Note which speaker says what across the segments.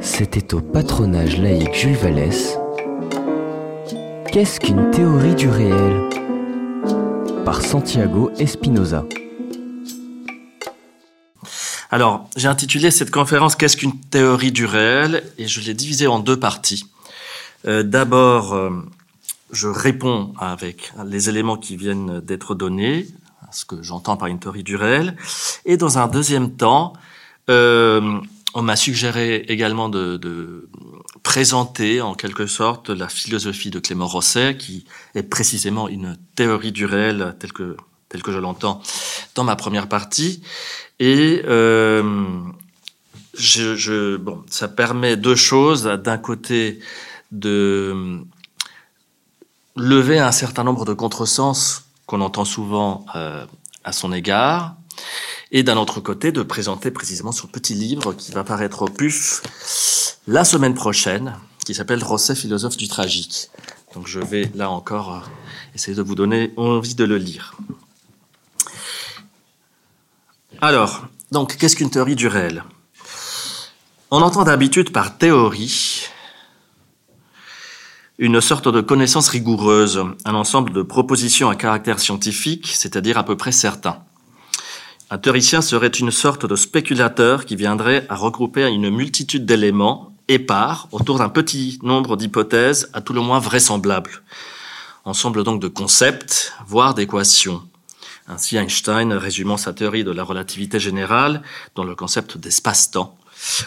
Speaker 1: C'était au patronage laïque Jules Vallès. Qu'est-ce qu'une théorie du réel? Par Santiago Espinoza.
Speaker 2: Alors, j'ai intitulé cette conférence Qu'est-ce qu'une théorie du réel? Et je l'ai divisée en deux parties. Euh, D'abord, euh, je réponds avec les éléments qui viennent d'être donnés, ce que j'entends par une théorie du réel. Et dans un deuxième temps, euh, on m'a suggéré également de, présenter en quelque sorte la philosophie de Clément Rosset, qui est précisément une théorie du réel telle que, je l'entends dans ma première partie. Et euh, ça permet deux choses. D'un côté, de lever un certain nombre de contresens qu'on entend souvent euh, à son égard, et d'un autre côté de présenter précisément ce petit livre qui va paraître au PUF la semaine prochaine, qui s'appelle Rosset, philosophe du tragique. Donc je vais là encore euh, essayer de vous donner envie de le lire. Alors, donc, qu'est-ce qu'une théorie du réel? On entend d'habitude par théorie une sorte de connaissance rigoureuse, un ensemble de propositions à caractère scientifique, c'est-à-dire à peu près certain. Un théoricien serait une sorte de spéculateur qui viendrait à regrouper une multitude d'éléments épars autour d'un petit nombre d'hypothèses à tout le moins vraisemblables. Ensemble donc de concepts, voire d'équations. Ainsi Einstein résumant sa théorie de la relativité générale dans le concept d'espace-temps,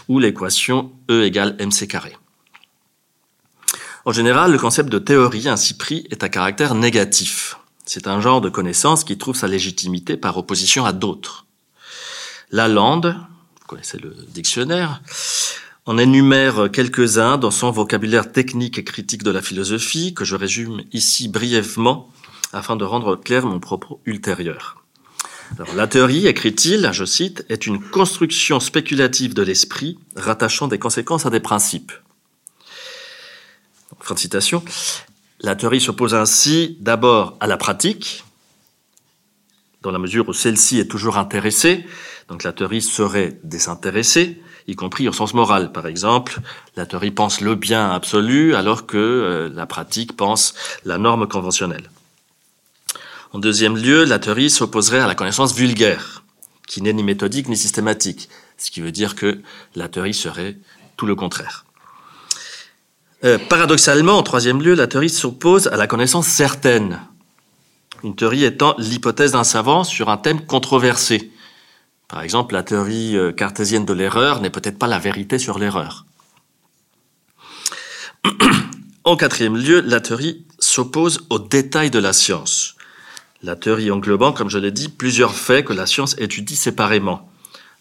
Speaker 2: ou l'équation E égale mc carré. En général, le concept de théorie ainsi pris est à caractère négatif. C'est un genre de connaissance qui trouve sa légitimité par opposition à d'autres. Lalande, vous connaissez le dictionnaire, en énumère quelques-uns dans son vocabulaire technique et critique de la philosophie, que je résume ici brièvement afin de rendre clair mon propos ultérieur. La théorie, écrit-il, je cite, est une construction spéculative de l'esprit rattachant des conséquences à des principes. Fin de citation. La théorie s'oppose ainsi d'abord à la pratique, dans la mesure où celle-ci est toujours intéressée. Donc la théorie serait désintéressée, y compris au sens moral. Par exemple, la théorie pense le bien absolu, alors que euh, la pratique pense la norme conventionnelle. En deuxième lieu, la théorie s'opposerait à la connaissance vulgaire, qui n'est ni méthodique ni systématique, ce qui veut dire que la théorie serait tout le contraire. Euh, paradoxalement, en troisième lieu, la théorie s'oppose à la connaissance certaine. Une théorie étant l'hypothèse d'un savant sur un thème controversé. Par exemple, la théorie euh, cartésienne de l'erreur n'est peut-être pas la vérité sur l'erreur. En quatrième lieu, la théorie s'oppose aux détails de la science. La théorie englobant, comme je l'ai dit, plusieurs faits que la science étudie séparément.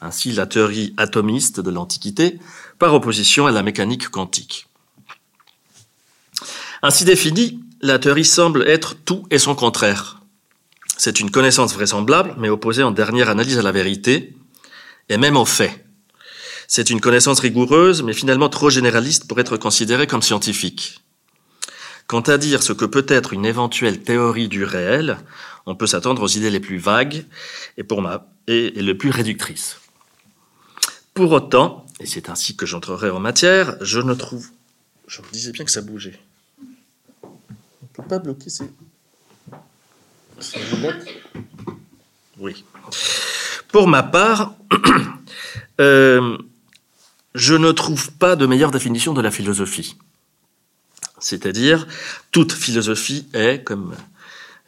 Speaker 2: Ainsi, la théorie atomiste de l'Antiquité, par opposition à la mécanique quantique. Ainsi définie, la théorie semble être tout et son contraire. C'est une connaissance vraisemblable, mais opposée en dernière analyse à la vérité, et même aux faits. C'est une connaissance rigoureuse, mais finalement trop généraliste pour être considérée comme scientifique. Quant à dire ce que peut être une éventuelle théorie du réel, on peut s'attendre aux idées les plus vagues et, pour les plus réductrices. Pour autant, et c'est ainsi que j'entrerai en matière, je ne trouve... Je me disais bien que ça bougeait pas bloquer ces... Oui. Pour ma part, euh, je ne trouve pas de meilleure définition de la philosophie. C'est-à-dire, toute philosophie est, comme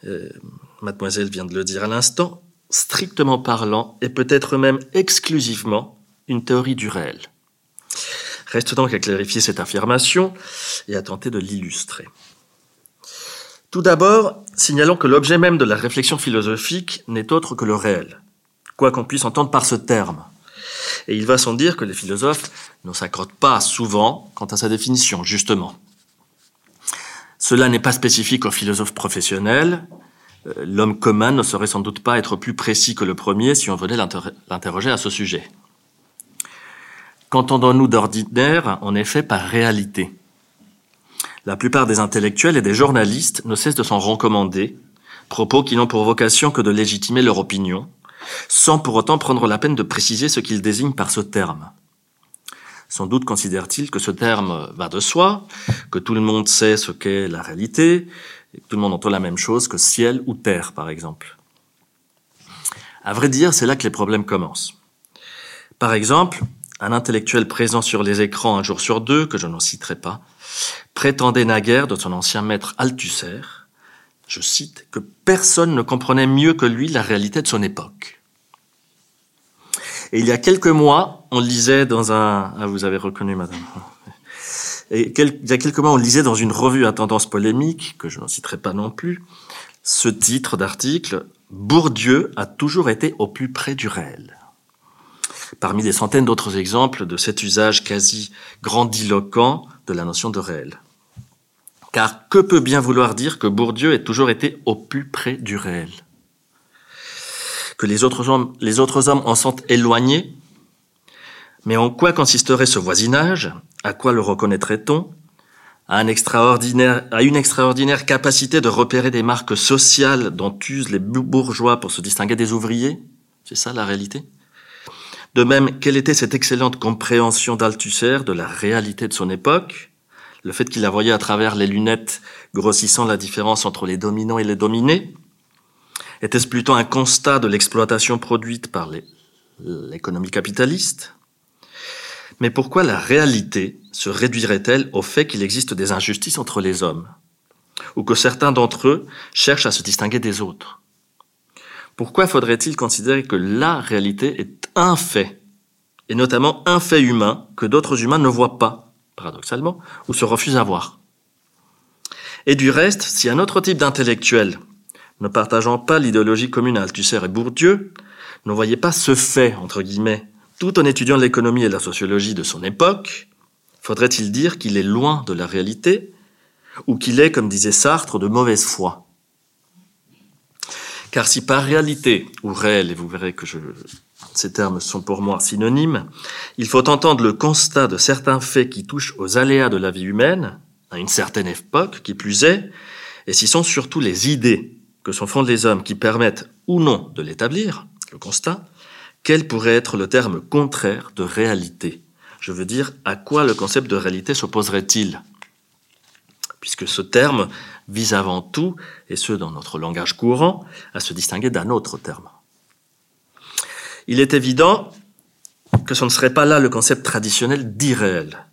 Speaker 2: euh, mademoiselle vient de le dire à l'instant, strictement parlant, et peut-être même exclusivement, une théorie du réel. Reste donc à clarifier cette affirmation et à tenter de l'illustrer. Tout d'abord, signalons que l'objet même de la réflexion philosophique n'est autre que le réel, quoi qu'on puisse entendre par ce terme. Et il va sans dire que les philosophes ne s'accordent pas souvent quant à sa définition, justement. Cela n'est pas spécifique aux philosophes professionnels. Euh, l'homme commun ne saurait sans doute pas être plus précis que le premier si on venait l'interroger à ce sujet. Qu'entendons-nous d'ordinaire, en effet, par réalité? La plupart des intellectuels et des journalistes ne cessent de s'en recommander, propos qui n'ont pour vocation que de légitimer leur opinion, sans pour autant prendre la peine de préciser ce qu'il désigne par ce terme. Sans doute considère-t-il que ce terme va de soi, que tout le monde sait ce qu'est la réalité, et que tout le monde entend la même chose que ciel ou terre, par exemple. À vrai dire, c'est là que les problèmes commencent. Par exemple, un intellectuel présent sur les écrans un jour sur deux, que je n'en citerai pas, prétendait naguère de son ancien maître Althusser, je cite, que personne ne comprenait mieux que lui la réalité de son époque. Et il y a quelques mois, on lisait dans un... Ah, vous avez reconnu, madame. Il y a quelques mois, on lisait dans une revue à tendance polémique, que je n'en citerai pas non plus, ce titre d'article, Bourdieu a toujours été au plus près du réel. Parmi des centaines d'autres exemples de cet usage quasi grandiloquent de la notion de réel. Car que peut bien vouloir dire que Bourdieu ait toujours été au plus près du réel? Que les autres hommes, en sont éloignés? Mais en quoi consisterait ce voisinage? À quoi le reconnaîtrait-on? À une extraordinaire capacité de repérer des marques sociales dont usent les bourgeois pour se distinguer des ouvriers? C'est ça la réalité? De même, quelle était cette excellente compréhension d'Althusser de la réalité de son époque? Le fait qu'il la voyait à travers les lunettes grossissant la différence entre les dominants et les dominés Était-ce plutôt un constat de l'exploitation produite par l'économie capitaliste? Mais pourquoi la réalité se réduirait-elle au fait qu'il existe des injustices entre les hommes? Ou que certains d'entre eux cherchent à se distinguer des autres? Pourquoi faudrait-il considérer que la réalité est un fait, et notamment un fait humain que d'autres humains ne voient pas? Paradoxalement, ou se refuse à voir. Et du reste, si un autre type d'intellectuel, ne partageant pas l'idéologie commune à Althusser et Bourdieu, ne voyait pas ce fait, entre guillemets, tout en étudiant l'économie et la sociologie de son époque, faudrait-il dire qu'il est loin de la réalité, ou qu'il est, comme disait Sartre, de mauvaise foi? Car si par réalité, ou réel, et vous verrez que je, ces termes sont pour moi synonymes, il faut entendre le constat de certains faits qui touchent aux aléas de la vie humaine, à une certaine époque, qui plus est, et ce sont surtout les idées que sont fondent les hommes qui permettent ou non de l'établir, le constat, quel pourrait être le terme contraire de réalité. Je veux dire, à quoi le concept de réalité s'opposerait-il? Puisque ce terme vise avant tout, et ce dans notre langage courant, à se distinguer d'un autre terme. Il est évident que ce ne serait pas là le concept traditionnel d'irréel,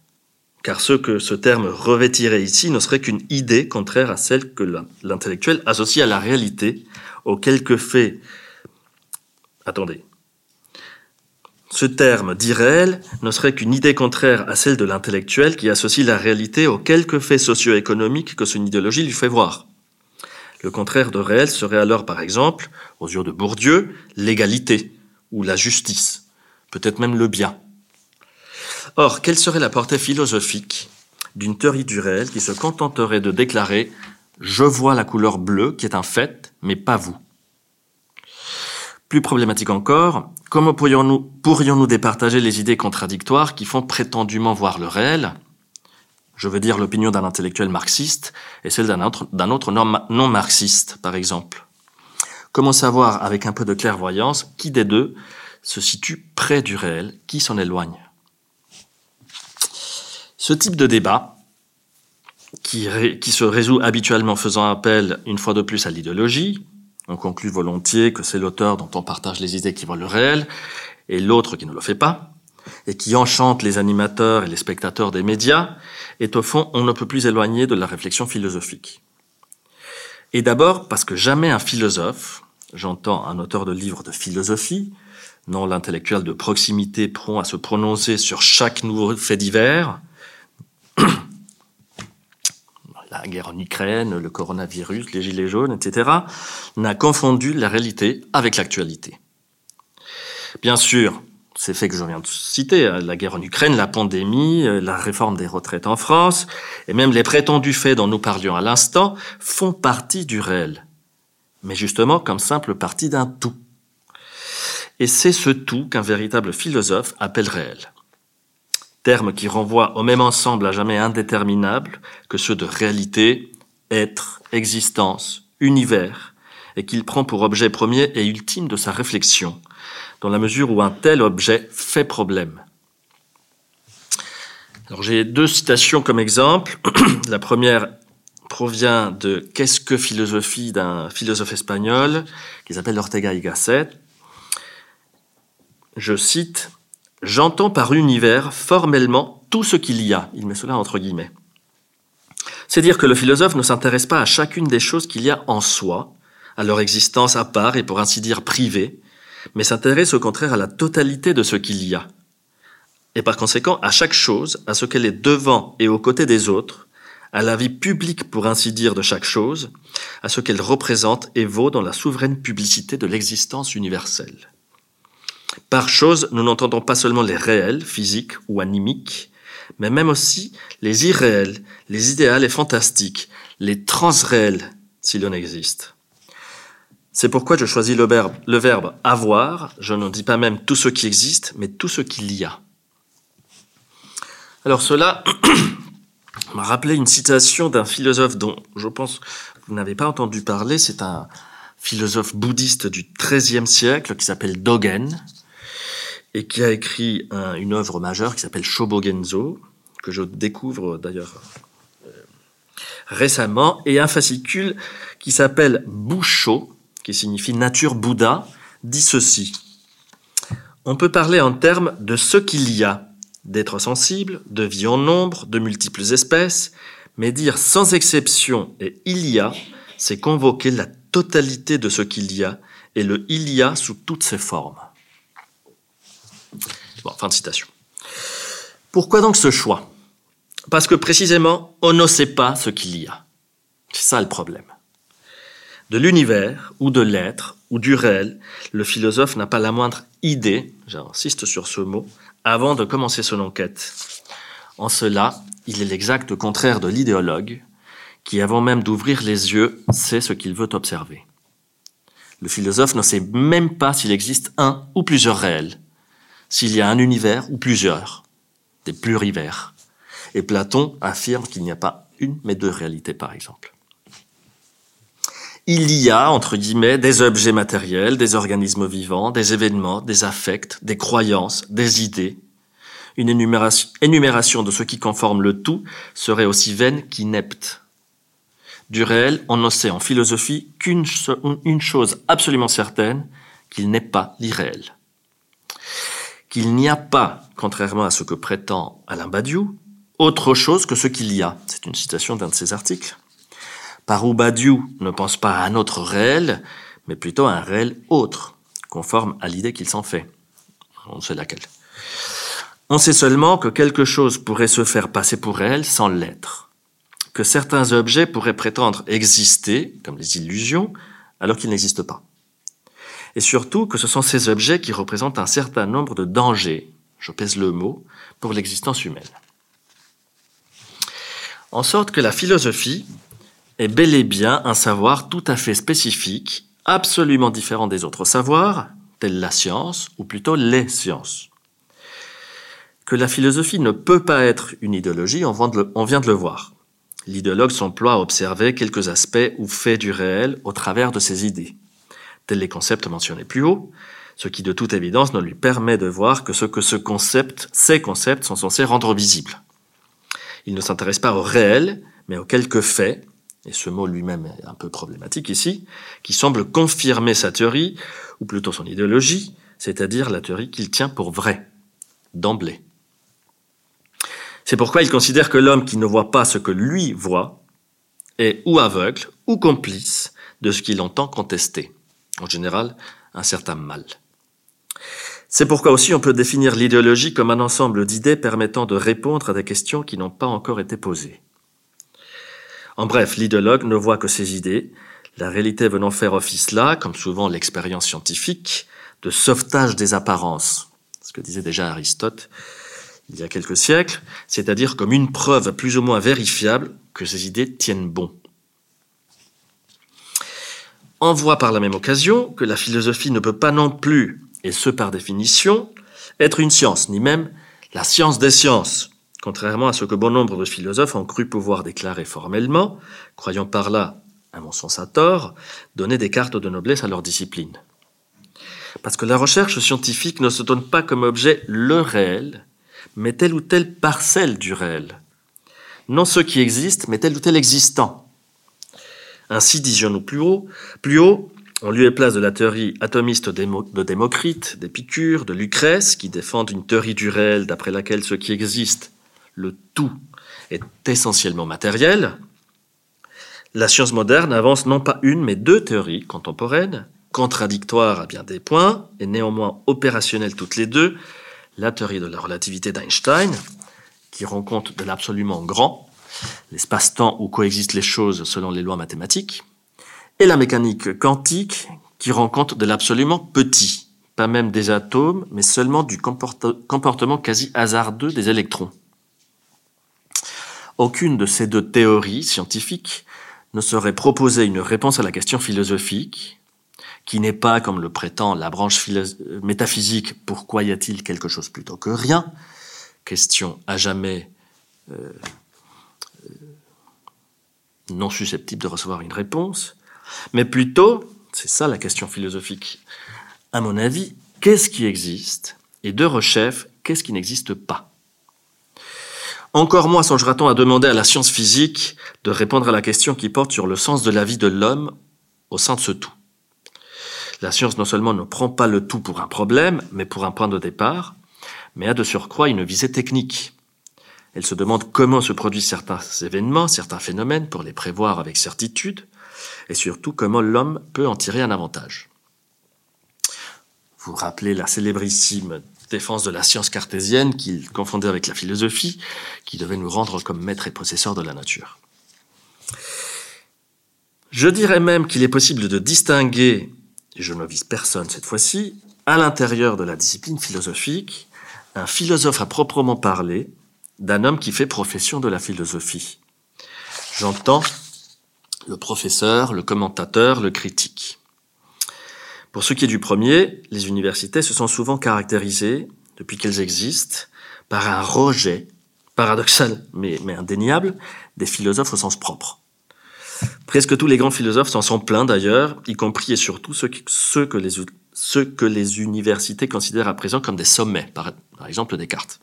Speaker 2: car ce que ce terme revêtirait ici ne serait qu'une idée contraire à celle que l'intellectuel associe à la réalité, aux quelques faits. Attendez. Ce terme d'irréel ne serait qu'une idée contraire à celle de l'intellectuel qui associe la réalité aux quelques faits socio-économiques que son idéologie lui fait voir. Le contraire de réel serait alors, par exemple, aux yeux de Bourdieu, l'égalité, ou la justice, peut-être même le bien. Or, quelle serait la portée philosophique d'une théorie du réel qui se contenterait de déclarer ⁇ Je vois la couleur bleue qui est un fait, mais pas vous ⁇ Plus problématique encore, comment pourrions-nous pourrions départager les idées contradictoires qui font prétendument voir le réel? Je veux dire l'opinion d'un intellectuel marxiste et celle d'un autre, autre non marxiste, par exemple. Comment savoir avec un peu de clairvoyance qui des deux se situe près du réel, qui s'en éloigne? Ce type de débat, qui, se résout habituellement faisant appel une fois de plus à l'idéologie, on conclut volontiers que c'est l'auteur dont on partage les idées qui voient le réel, et l'autre qui ne le fait pas, et qui enchante les animateurs et les spectateurs des médias, est au fond on ne peut plus éloigner de la réflexion philosophique. Et d'abord parce que jamais un philosophe, j'entends un auteur de livres de philosophie, non l'intellectuel de proximité prompt à se prononcer sur chaque nouveau fait divers, la guerre en Ukraine, le coronavirus, les gilets jaunes, etc., n'a confondu la réalité avec l'actualité. Bien sûr, ces faits que je viens de citer, hein, la guerre en Ukraine, la pandémie, euh, la réforme des retraites en France, et même les prétendus faits dont nous parlions à l'instant, font partie du réel, mais justement comme simple partie d'un tout. Et c'est ce tout qu'un véritable philosophe appelle réel. Terme qui renvoie au même ensemble à jamais indéterminable que ceux de réalité, être, existence, univers, et qu'il prend pour objet premier et ultime de sa réflexion – dans la mesure où un tel objet fait problème. J'ai deux citations comme exemple. la première provient de Qu'est-ce que philosophie d'un philosophe espagnol qui s'appelle Ortega y Gasset. Je cite J'entends par univers formellement tout ce qu'il y a. Il met cela entre guillemets. C'est dire que le philosophe ne s'intéresse pas à chacune des choses qu'il y a en soi, à leur existence à part et pour ainsi dire privée, mais s'intéresse au contraire à la totalité de ce qu'il y a. Et par conséquent à chaque chose, à ce qu'elle est devant et aux côtés des autres, à la vie publique pour ainsi dire de chaque chose, à ce qu'elle représente et vaut dans la souveraine publicité de l'existence universelle. Par chose, nous n'entendons pas seulement les réels, physiques ou animiques, mais même aussi les irréels, les idéales et fantastiques, les transréels, s'il en existe. C'est pourquoi je choisis le verbe, avoir, je ne dis pas même tout ce qui existe, mais tout ce qu'il y a. Alors cela m'a rappelé une citation d'un philosophe dont je pense que vous n'avez pas entendu parler, c'est un philosophe bouddhiste du XIIIe siècle qui s'appelle Dogen, et qui a écrit une œuvre majeure qui s'appelle Shobogenzo, que je découvre d'ailleurs euh, récemment, et un fascicule qui s'appelle Busho, qui signifie nature Bouddha, dit ceci. On peut parler en termes de ce qu'il y a, d'êtres sensibles, de vie en nombre, de multiples espèces, mais dire sans exception et il y a, c'est convoquer la totalité de ce qu'il y a, et le il y a sous toutes ses formes. Bon, fin de citation. Pourquoi donc ce choix? Parce que précisément, on ne sait pas ce qu'il y a. C'est ça le problème. De l'univers, ou de l'être, ou du réel, le philosophe n'a pas la moindre idée, j'insiste sur ce mot, avant de commencer son enquête. En cela, il est l'exact contraire de l'idéologue, qui avant même d'ouvrir les yeux sait ce qu'il veut observer. Le philosophe ne sait même pas s'il existe un ou plusieurs réels, s'il y a un univers ou plusieurs, des plurivers. Et Platon affirme qu'il n'y a pas une mais deux réalités, par exemple. Il y a, entre guillemets, des objets matériels, des organismes vivants, des événements, des affects, des croyances, des idées. Une énumération, de ce qui conforme le tout serait aussi vaine qu'inepte. Du réel, on ne sait en philosophie qu'une une chose absolument certaine, qu'il n'est pas l'irréel qu'il n'y a pas, contrairement à ce que prétend Alain Badiou, autre chose que ce qu'il y a. C'est une citation d'un de ses articles. Par Badiou ne pense pas à un autre réel, mais plutôt à un réel autre, conforme à l'idée qu'il s'en fait. On sait laquelle. On sait seulement que quelque chose pourrait se faire passer pour réel sans l'être. Que certains objets pourraient prétendre exister, comme les illusions, alors qu'ils n'existent pas et surtout que ce sont ces objets qui représentent un certain nombre de dangers, je pèse le mot, pour l'existence humaine. En sorte que la philosophie est bel et bien un savoir tout à fait spécifique, absolument différent des autres savoirs, tels la science, ou plutôt les sciences. Que la philosophie ne peut pas être une idéologie, on vient de le voir. L'idéologue s'emploie à observer quelques aspects ou faits du réel au travers de ses idées tels les concepts mentionnés plus haut, ce qui de toute évidence ne lui permet de voir que ce que ce concept, ces concepts sont censés rendre visible. Il ne s'intéresse pas au réel, mais aux quelques faits, et ce mot lui-même est un peu problématique ici, qui semblent confirmer sa théorie, ou plutôt son idéologie, c'est-à-dire la théorie qu'il tient pour vraie, d'emblée. C'est pourquoi il considère que l'homme qui ne voit pas ce que lui voit est ou aveugle ou complice de ce qu'il entend contester en général un certain mal. C'est pourquoi aussi on peut définir l'idéologie comme un ensemble d'idées permettant de répondre à des questions qui n'ont pas encore été posées. En bref, l'idéologue ne voit que ses idées, la réalité venant faire office là, comme souvent l'expérience scientifique, de sauvetage des apparences, ce que disait déjà Aristote il y a quelques siècles, c'est-à-dire comme une preuve plus ou moins vérifiable que ces idées tiennent bon. On voit par la même occasion que la philosophie ne peut pas non plus, et ce par définition, être une science, ni même la science des sciences, contrairement à ce que bon nombre de philosophes ont cru pouvoir déclarer formellement, croyant par là, à mon sens à tort, donner des cartes de noblesse à leur discipline. Parce que la recherche scientifique ne se donne pas comme objet le réel, mais telle ou telle parcelle du réel. Non ce qui existe, mais tel ou tel existant. Ainsi, disions-nous plus haut, plus haut, en lieu et place de la théorie atomiste de Démocrite, d'Épicure, de Lucrèce, qui défendent une théorie du réel d'après laquelle ce qui existe, le tout, est essentiellement matériel, la science moderne avance non pas une, mais deux théories contemporaines, contradictoires à bien des points, et néanmoins opérationnelles toutes les deux, la théorie de la relativité d'Einstein, qui rend compte de l'absolument grand, l'espace-temps où coexistent les choses selon les lois mathématiques, et la mécanique quantique, qui rend compte de l'absolument petit, pas même des atomes, mais seulement du comportement quasi hasardeux des électrons. Aucune de ces deux théories scientifiques ne saurait proposer une réponse à la question philosophique, qui n'est pas, comme le prétend la branche métaphysique, pourquoi y a-t-il quelque chose plutôt que rien? Question à jamais euh, euh, non susceptible de recevoir une réponse, mais plutôt, c'est ça la question philosophique, à mon avis, qu'est-ce qui existe? Et de rechef, qu'est-ce qui n'existe pas? Encore moins songera-t-on à demander à la science physique de répondre à la question qui porte sur le sens de la vie de l'homme au sein de ce tout. La science non seulement ne prend pas le tout pour un problème, mais pour un point de départ, mais a de surcroît une visée technique. Elle se demande comment se produisent certains événements, certains phénomènes pour les prévoir avec certitude, et surtout comment l'homme peut en tirer un avantage. Vous rappelez la célébrissime défense de la science cartésienne qu'il confondait avec la philosophie, qui devait nous rendre comme maîtres et possesseurs de la nature. Je dirais même qu'il est possible de distinguer, et je ne vise personne cette fois-ci, à l'intérieur de la discipline philosophique, un philosophe à proprement parler d'un homme qui fait profession de la philosophie. J'entends le professeur, le commentateur, le critique. Pour ce qui est du premier, les universités se sont souvent caractérisées, depuis qu'elles existent, par un rejet, paradoxal mais, indéniable, des philosophes au sens propre. Presque tous les grands philosophes s'en sont plaints d'ailleurs, y compris et surtout ceux, que les, universités considèrent à présent comme des sommets, par, par exemple Descartes.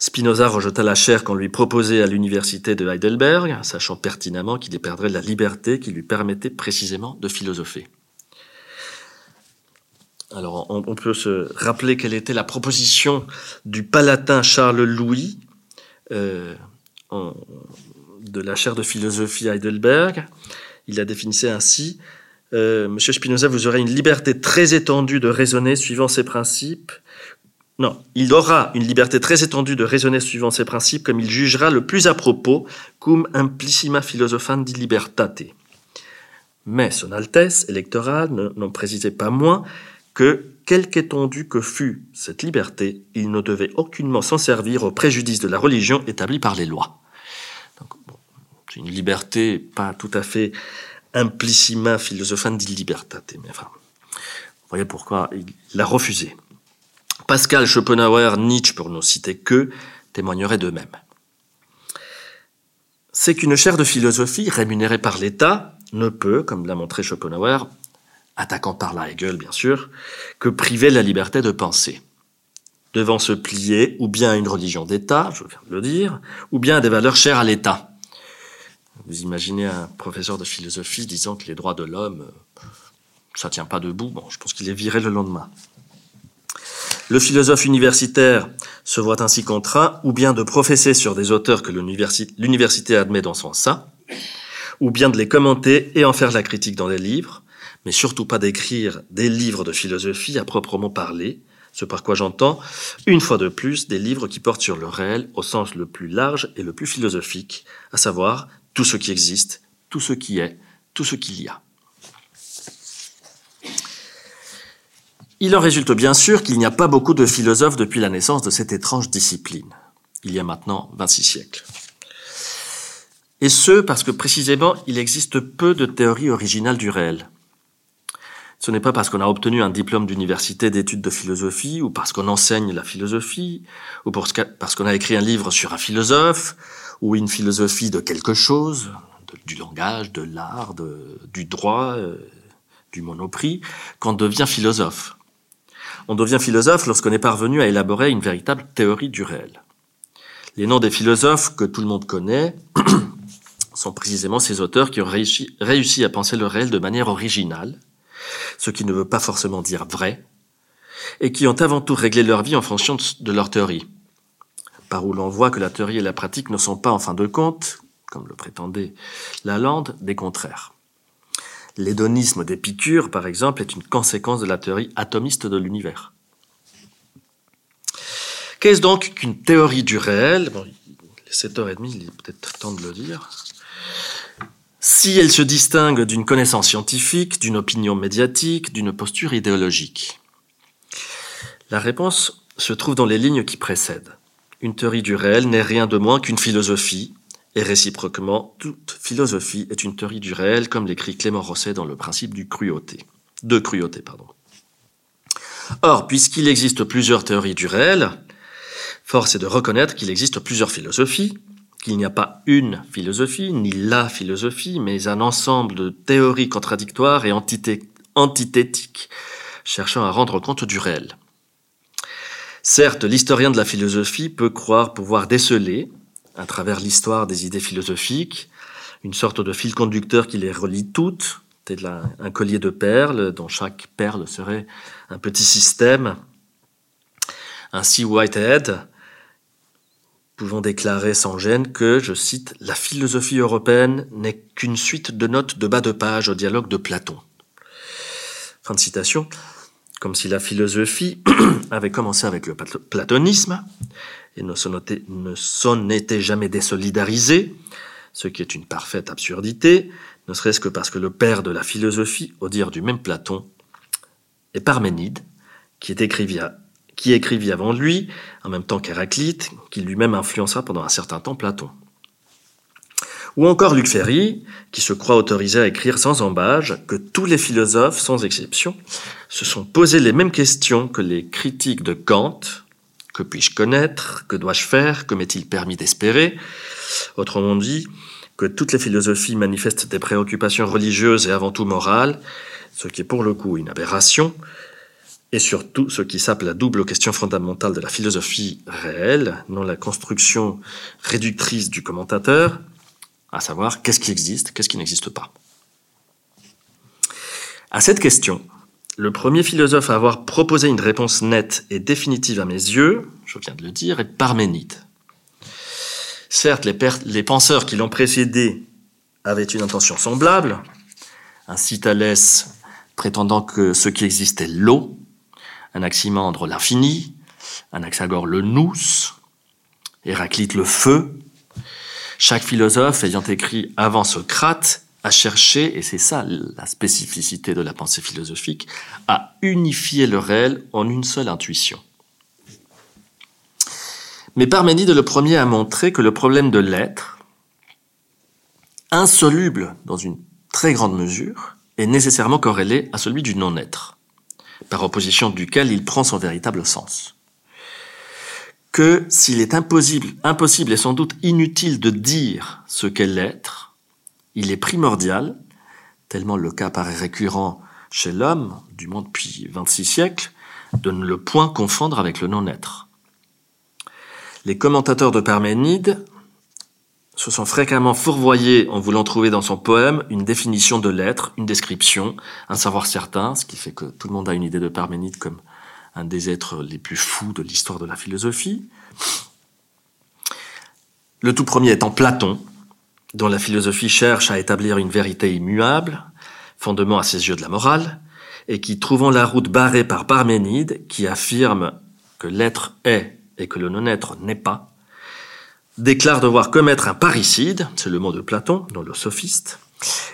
Speaker 2: Spinoza rejeta la chair qu'on lui proposait à l'université de Heidelberg, sachant pertinemment qu'il y perdrait la liberté qui lui permettait précisément de philosopher. Alors, on, peut se rappeler quelle était la proposition du palatin Charles Louis euh, de la chaire de philosophie Heidelberg. Il la définissait ainsi euh, Monsieur Spinoza, vous aurez une liberté très étendue de raisonner suivant ses principes. Non, il aura une liberté très étendue de raisonner suivant ses principes comme il jugera le plus à propos, cum implicima philosophandi libertate. Mais son Altesse électorale n'en précisait pas moins que, quelque étendue que fût cette liberté, il ne devait aucunement s'en servir au préjudice de la religion établie par les lois. c'est une liberté pas tout à fait implicima philosophandi libertate, mais enfin, vous voyez pourquoi il l'a refusé. Pascal, Schopenhauer, Nietzsche, pour ne citer que, témoigneraient d'eux-mêmes. C'est qu'une chaire de philosophie rémunérée par l'État ne peut, comme l'a montré Schopenhauer, attaquant par la Hegel bien sûr, que priver la liberté de penser, devant se plier ou bien à une religion d'État, je viens de le dire, ou bien à des valeurs chères à l'État. Vous imaginez un professeur de philosophie disant que les droits de l'homme, ça tient pas debout, bon, je pense qu'il est viré le lendemain. Le philosophe universitaire se voit ainsi contraint ou bien de professer sur des auteurs que l'université admet dans son sein, ou bien de les commenter et en faire la critique dans des livres, mais surtout pas d'écrire des livres de philosophie à proprement parler, ce par quoi j'entends, une fois de plus, des livres qui portent sur le réel au sens le plus large et le plus philosophique, à savoir tout ce qui existe, tout ce qui est, tout ce qu'il y a. Il en résulte bien sûr qu'il n'y a pas beaucoup de philosophes depuis la naissance de cette étrange discipline, il y a maintenant 26 siècles. Et ce, parce que précisément, il existe peu de théories originales du réel. Ce n'est pas parce qu'on a obtenu un diplôme d'université d'études de philosophie, ou parce qu'on enseigne la philosophie, ou parce qu'on a écrit un livre sur un philosophe, ou une philosophie de quelque chose, du langage, de l'art, du droit, euh, du monoprix, qu'on devient philosophe. On devient philosophe lorsqu'on est parvenu à élaborer une véritable théorie du réel. Les noms des philosophes que tout le monde connaît sont précisément ces auteurs qui ont réussi, réussi à penser le réel de manière originale, ce qui ne veut pas forcément dire vrai, et qui ont avant tout réglé leur vie en fonction de leur théorie. Par où l'on voit que la théorie et la pratique ne sont pas, en fin de compte, comme le prétendait Lalande, des contraires. L'hédonisme d'Épicure, par exemple, est une conséquence de la théorie atomiste de l'univers. Qu'est-ce donc qu'une théorie du réel? Bon, Il est 7h30, il est peut-être temps de le dire. Si elle se distingue d'une connaissance scientifique, d'une opinion médiatique, d'une posture idéologique La réponse se trouve dans les lignes qui précèdent. Une théorie du réel n'est rien de moins qu'une philosophie, et réciproquement, toute philosophie est une théorie du réel, comme l'écrit Clément Rosset dans le principe du cruauté. De cruauté, pardon. Or, puisqu'il existe plusieurs théories du réel, force est de reconnaître qu'il existe plusieurs philosophies, qu'il n'y a pas une philosophie, ni la philosophie, mais un ensemble de théories contradictoires et antithétiques, cherchant à rendre compte du réel. Certes, l'historien de la philosophie peut croire pouvoir déceler, à travers l'histoire des idées philosophiques, une sorte de fil conducteur qui les relie toutes, un collier de perles, dont chaque perle serait un petit système. Ainsi, Whitehead, pouvant déclarer sans gêne que, je cite, la philosophie européenne n'est qu'une suite de notes de bas de page au dialogue de Platon. Fin de citation. Comme si la philosophie avait commencé avec le platonisme et ne s'en était jamais désolidarisé, ce qui est une parfaite absurdité, ne serait-ce que parce que le père de la philosophie, au dire du même Platon, est Parménide, qui, est écrivit, qui écrivit avant lui, en même temps qu'Héraclite, qui lui-même influença pendant un certain temps Platon. Ou encore Luc Ferry, qui se croit autorisé à écrire sans embâge que tous les philosophes, sans exception, se sont posés les mêmes questions que les critiques de Kant, que puis-je connaître? Que dois-je faire? Que m'est-il permis d'espérer? Autrement dit, que toutes les philosophies manifestent des préoccupations religieuses et avant tout morales, ce qui est pour le coup une aberration, et surtout ce qui s'appelle la double question fondamentale de la philosophie réelle, non la construction réductrice du commentateur, à savoir qu'est-ce qui existe, qu'est-ce qui n'existe pas. À cette question, le premier philosophe à avoir proposé une réponse nette et définitive à mes yeux, je viens de le dire, est Parménide. Certes, les, penseurs qui l'ont précédé avaient une intention semblable. Ainsi, Thalès prétendant que ce qui existe est l'eau, Anaximandre l'infini, Anaxagore le nous, Héraclite le feu. Chaque philosophe ayant écrit avant Socrate à chercher, et c'est ça la spécificité de la pensée philosophique, à unifier le réel en une seule intuition. Mais Parménide le premier a montré que le problème de l'être, insoluble dans une très grande mesure, est nécessairement corrélé à celui du non-être, par opposition duquel il prend son véritable sens. Que s'il est impossible, impossible et sans doute inutile de dire ce qu'est l'être, il est primordial, tellement le cas paraît récurrent chez l'homme, du moins depuis 26 siècles, de ne le point confondre avec le non-être. Les commentateurs de Parménide se sont fréquemment fourvoyés en voulant trouver dans son poème une définition de l'être, une description, un savoir certain, ce qui fait que tout le monde a une idée de Parménide comme un des êtres les plus fous de l'histoire de la philosophie. Le tout premier étant Platon, dont la philosophie cherche à établir une vérité immuable, fondement à ses yeux de la morale, et qui, trouvant la route barrée par Parménide, qui affirme que l'être est et que le non-être n'est pas, déclare devoir commettre un parricide, c'est le mot de Platon, dans le sophiste,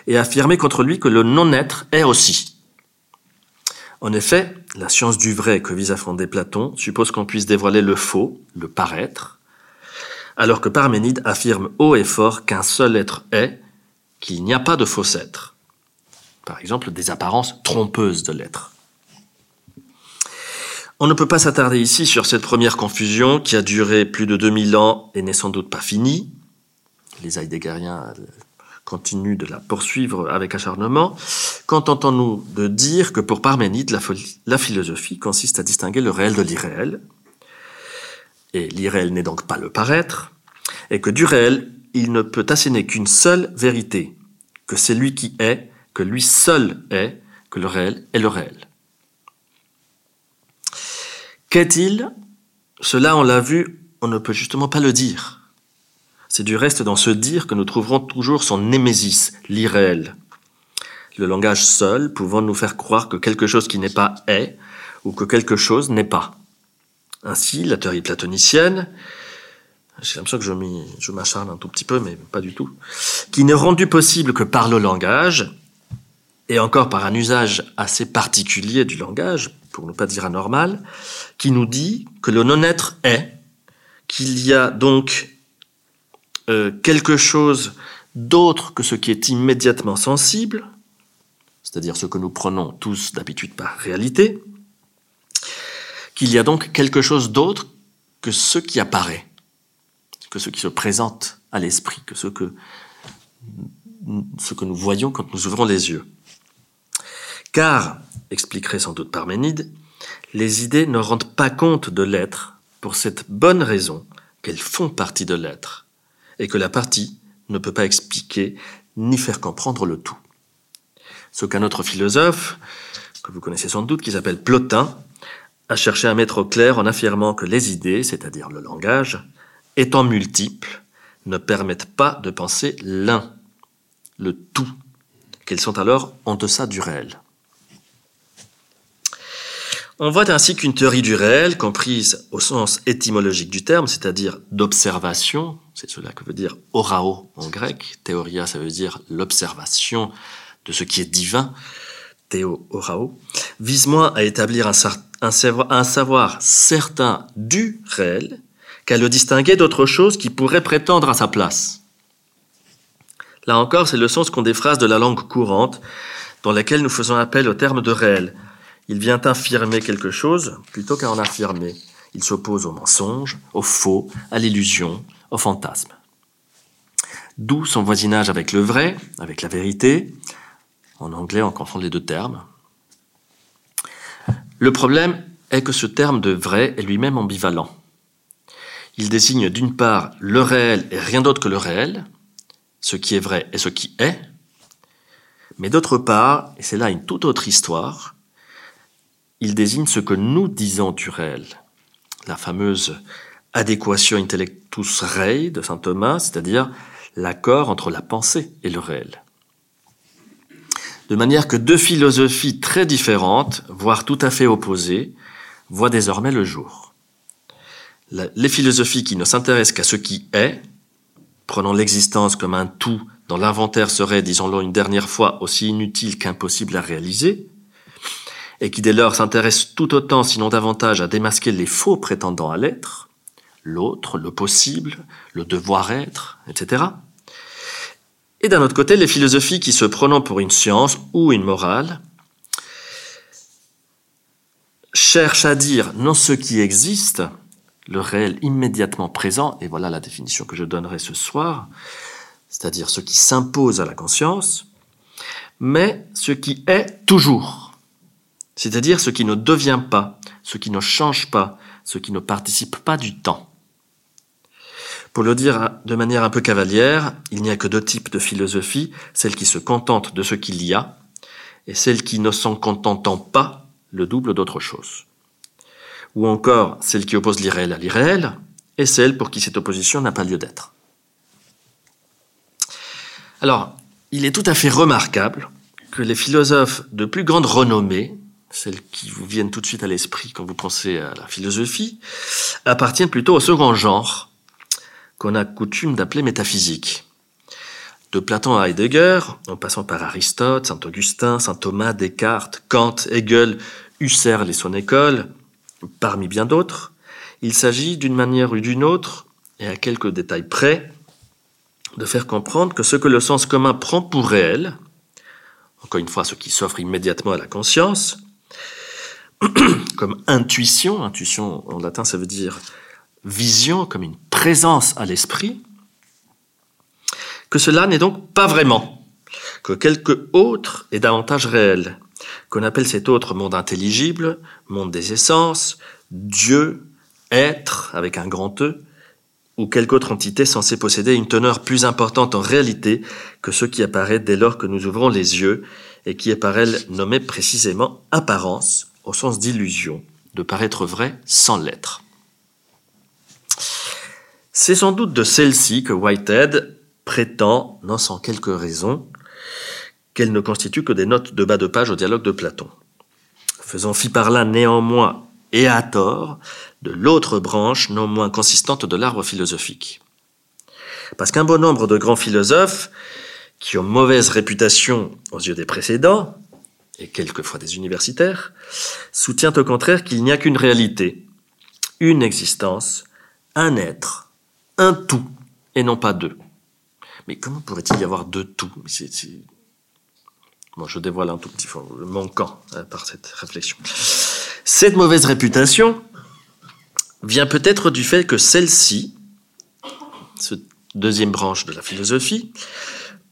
Speaker 2: et affirmer contre lui que le non-être est aussi. En effet, la science du vrai que vise à fonder Platon suppose qu'on puisse dévoiler le faux, le paraître, alors que Parménide affirme haut et fort qu'un seul être est, qu'il n'y a pas de faux être. Par exemple, des apparences trompeuses de l'être. On ne peut pas s'attarder ici sur cette première confusion qui a duré plus de 2000 ans et n'est sans doute pas finie. Les heideggeriens continue de la poursuivre avec acharnement, qu'entendons-nous de dire que pour Parménide, la, philosophie consiste à distinguer le réel de l'irréel, et l'irréel n'est donc pas le paraître, et que du réel, il ne peut asséner qu'une seule vérité, que c'est lui qui est, que lui seul est, que le réel est le réel. Qu'est-il Cela, on l'a vu, on ne peut justement pas le dire. C'est du reste dans ce dire que nous trouverons toujours son némésis, l'irréel. Le langage seul pouvant nous faire croire que quelque chose qui n'est pas est, ou que quelque chose n'est pas. Ainsi, la théorie platonicienne, j'ai l'impression que je m'acharne un tout petit peu, mais pas du tout, qui n'est rendue possible que par le langage, et encore par un usage assez particulier du langage, pour ne pas dire anormal, qui nous dit que le non-être est, qu'il y a donc euh, quelque chose d'autre que ce qui est immédiatement sensible, c'est-à-dire ce que nous prenons tous d'habitude par réalité, qu'il y a donc quelque chose d'autre que ce qui apparaît, que ce qui se présente à l'esprit, que ce que, ce que nous voyons quand nous ouvrons les yeux. Car, expliquerait sans doute Parménide, les idées ne rendent pas compte de l'être pour cette bonne raison qu'elles font partie de l'être et que la partie ne peut pas expliquer ni faire comprendre le tout. Ce qu'un autre philosophe, que vous connaissez sans doute, qui s'appelle Plotin, a cherché à mettre au clair en affirmant que les idées, c'est-à-dire le langage, étant multiples, ne permettent pas de penser l'un, le tout, qu'elles sont alors en deçà du réel. On voit ainsi qu'une théorie du réel, comprise au sens étymologique du terme, c'est-à-dire d'observation, c'est cela que veut dire orao en grec, théoria ça veut dire l'observation de ce qui est divin, théo orao, vise moins à établir un, savoir certain du réel qu'à le distinguer d'autres choses qui pourraient prétendre à sa place. Là encore, c'est le sens qu'ont des phrases de la langue courante dans lesquelles nous faisons appel au terme de réel, il vient affirmer quelque chose plutôt qu'à en affirmer. Il s'oppose au mensonge, au faux, à l'illusion, au fantasme. D'où son voisinage avec le vrai, avec la vérité. En anglais, on confond les deux termes. Le problème est que ce terme de vrai est lui-même ambivalent. Il désigne d'une part le réel et rien d'autre que le réel, ce qui est vrai et ce qui est, mais d'autre part, et c'est là une toute autre histoire, il désigne ce que nous disons du réel. La fameuse adéquation intellectus rei de saint Thomas, c'est-à-dire l'accord entre la pensée et le réel. De manière que deux philosophies très différentes, voire tout à fait opposées, voient désormais le jour. Les philosophies qui ne s'intéressent qu'à ce qui est, prenant l'existence comme un tout dont l'inventaire serait, disons-le une dernière fois, aussi inutile qu'impossible à réaliser, et qui dès lors s'intéresse tout autant, sinon davantage, à démasquer les faux prétendants à l'être, l'autre, le possible, le devoir-être, etc. Et d'un autre côté, les philosophies qui se prenant pour une science ou une morale cherchent à dire non ce qui existe, le réel immédiatement présent, et voilà la définition que je donnerai ce soir, c'est-à-dire ce qui s'impose à la conscience, mais ce qui est toujours c'est-à-dire ce qui ne devient pas, ce qui ne change pas, ce qui ne participe pas du temps. Pour le dire de manière un peu cavalière, il n'y a que deux types de philosophie, celle qui se contente de ce qu'il y a, et celle qui ne s'en contentant pas, le double d'autre chose. Ou encore celle qui oppose l'irréel à l'irréel, et celle pour qui cette opposition n'a pas lieu d'être. Alors, il est tout à fait remarquable que les philosophes de plus grande renommée celles qui vous viennent tout de suite à l'esprit quand vous pensez à la philosophie, appartiennent plutôt au second genre, qu'on a coutume d'appeler métaphysique. De Platon à Heidegger, en passant par Aristote, Saint Augustin, Saint Thomas, Descartes, Kant, Hegel, Husserl et son école, parmi bien d'autres, il s'agit d'une manière ou d'une autre, et à quelques détails près, de faire comprendre que ce que le sens commun prend pour réel, encore une fois ce qui s'offre immédiatement à la conscience, comme intuition. Intuition en latin, ça veut dire vision, comme une présence à l'esprit. que cela n'est donc pas vraiment, que quelque autre est davantage réel, qu'on appelle cet autre monde intelligible, monde des essences, Dieu, être, avec un grand E, ou quelque autre entité censée posséder une teneur plus importante en réalité que ce qui apparaît dès lors que nous ouvrons les yeux et qui est par elle nommé précisément apparence, au sens d'illusion, de paraître vrai sans l'être. C'est sans doute de celle-ci que Whitehead prétend, non sans quelques raisons, qu'elle ne constitue que des notes de bas de page au dialogue de Platon, faisant fi par là néanmoins et à tort de l'autre branche non moins consistante de l'arbre philosophique. Parce qu'un bon nombre de grands philosophes, qui ont mauvaise réputation aux yeux des précédents, et quelquefois des universitaires, soutient au contraire qu'il n'y a qu'une réalité, une existence, un être, un tout, et non pas deux. Mais comment pourrait-il y avoir deux tout? Je dévoile un tout petit peu le manquant par cette réflexion. Cette mauvaise réputation vient peut-être du fait que celle-ci, cette deuxième branche de la philosophie,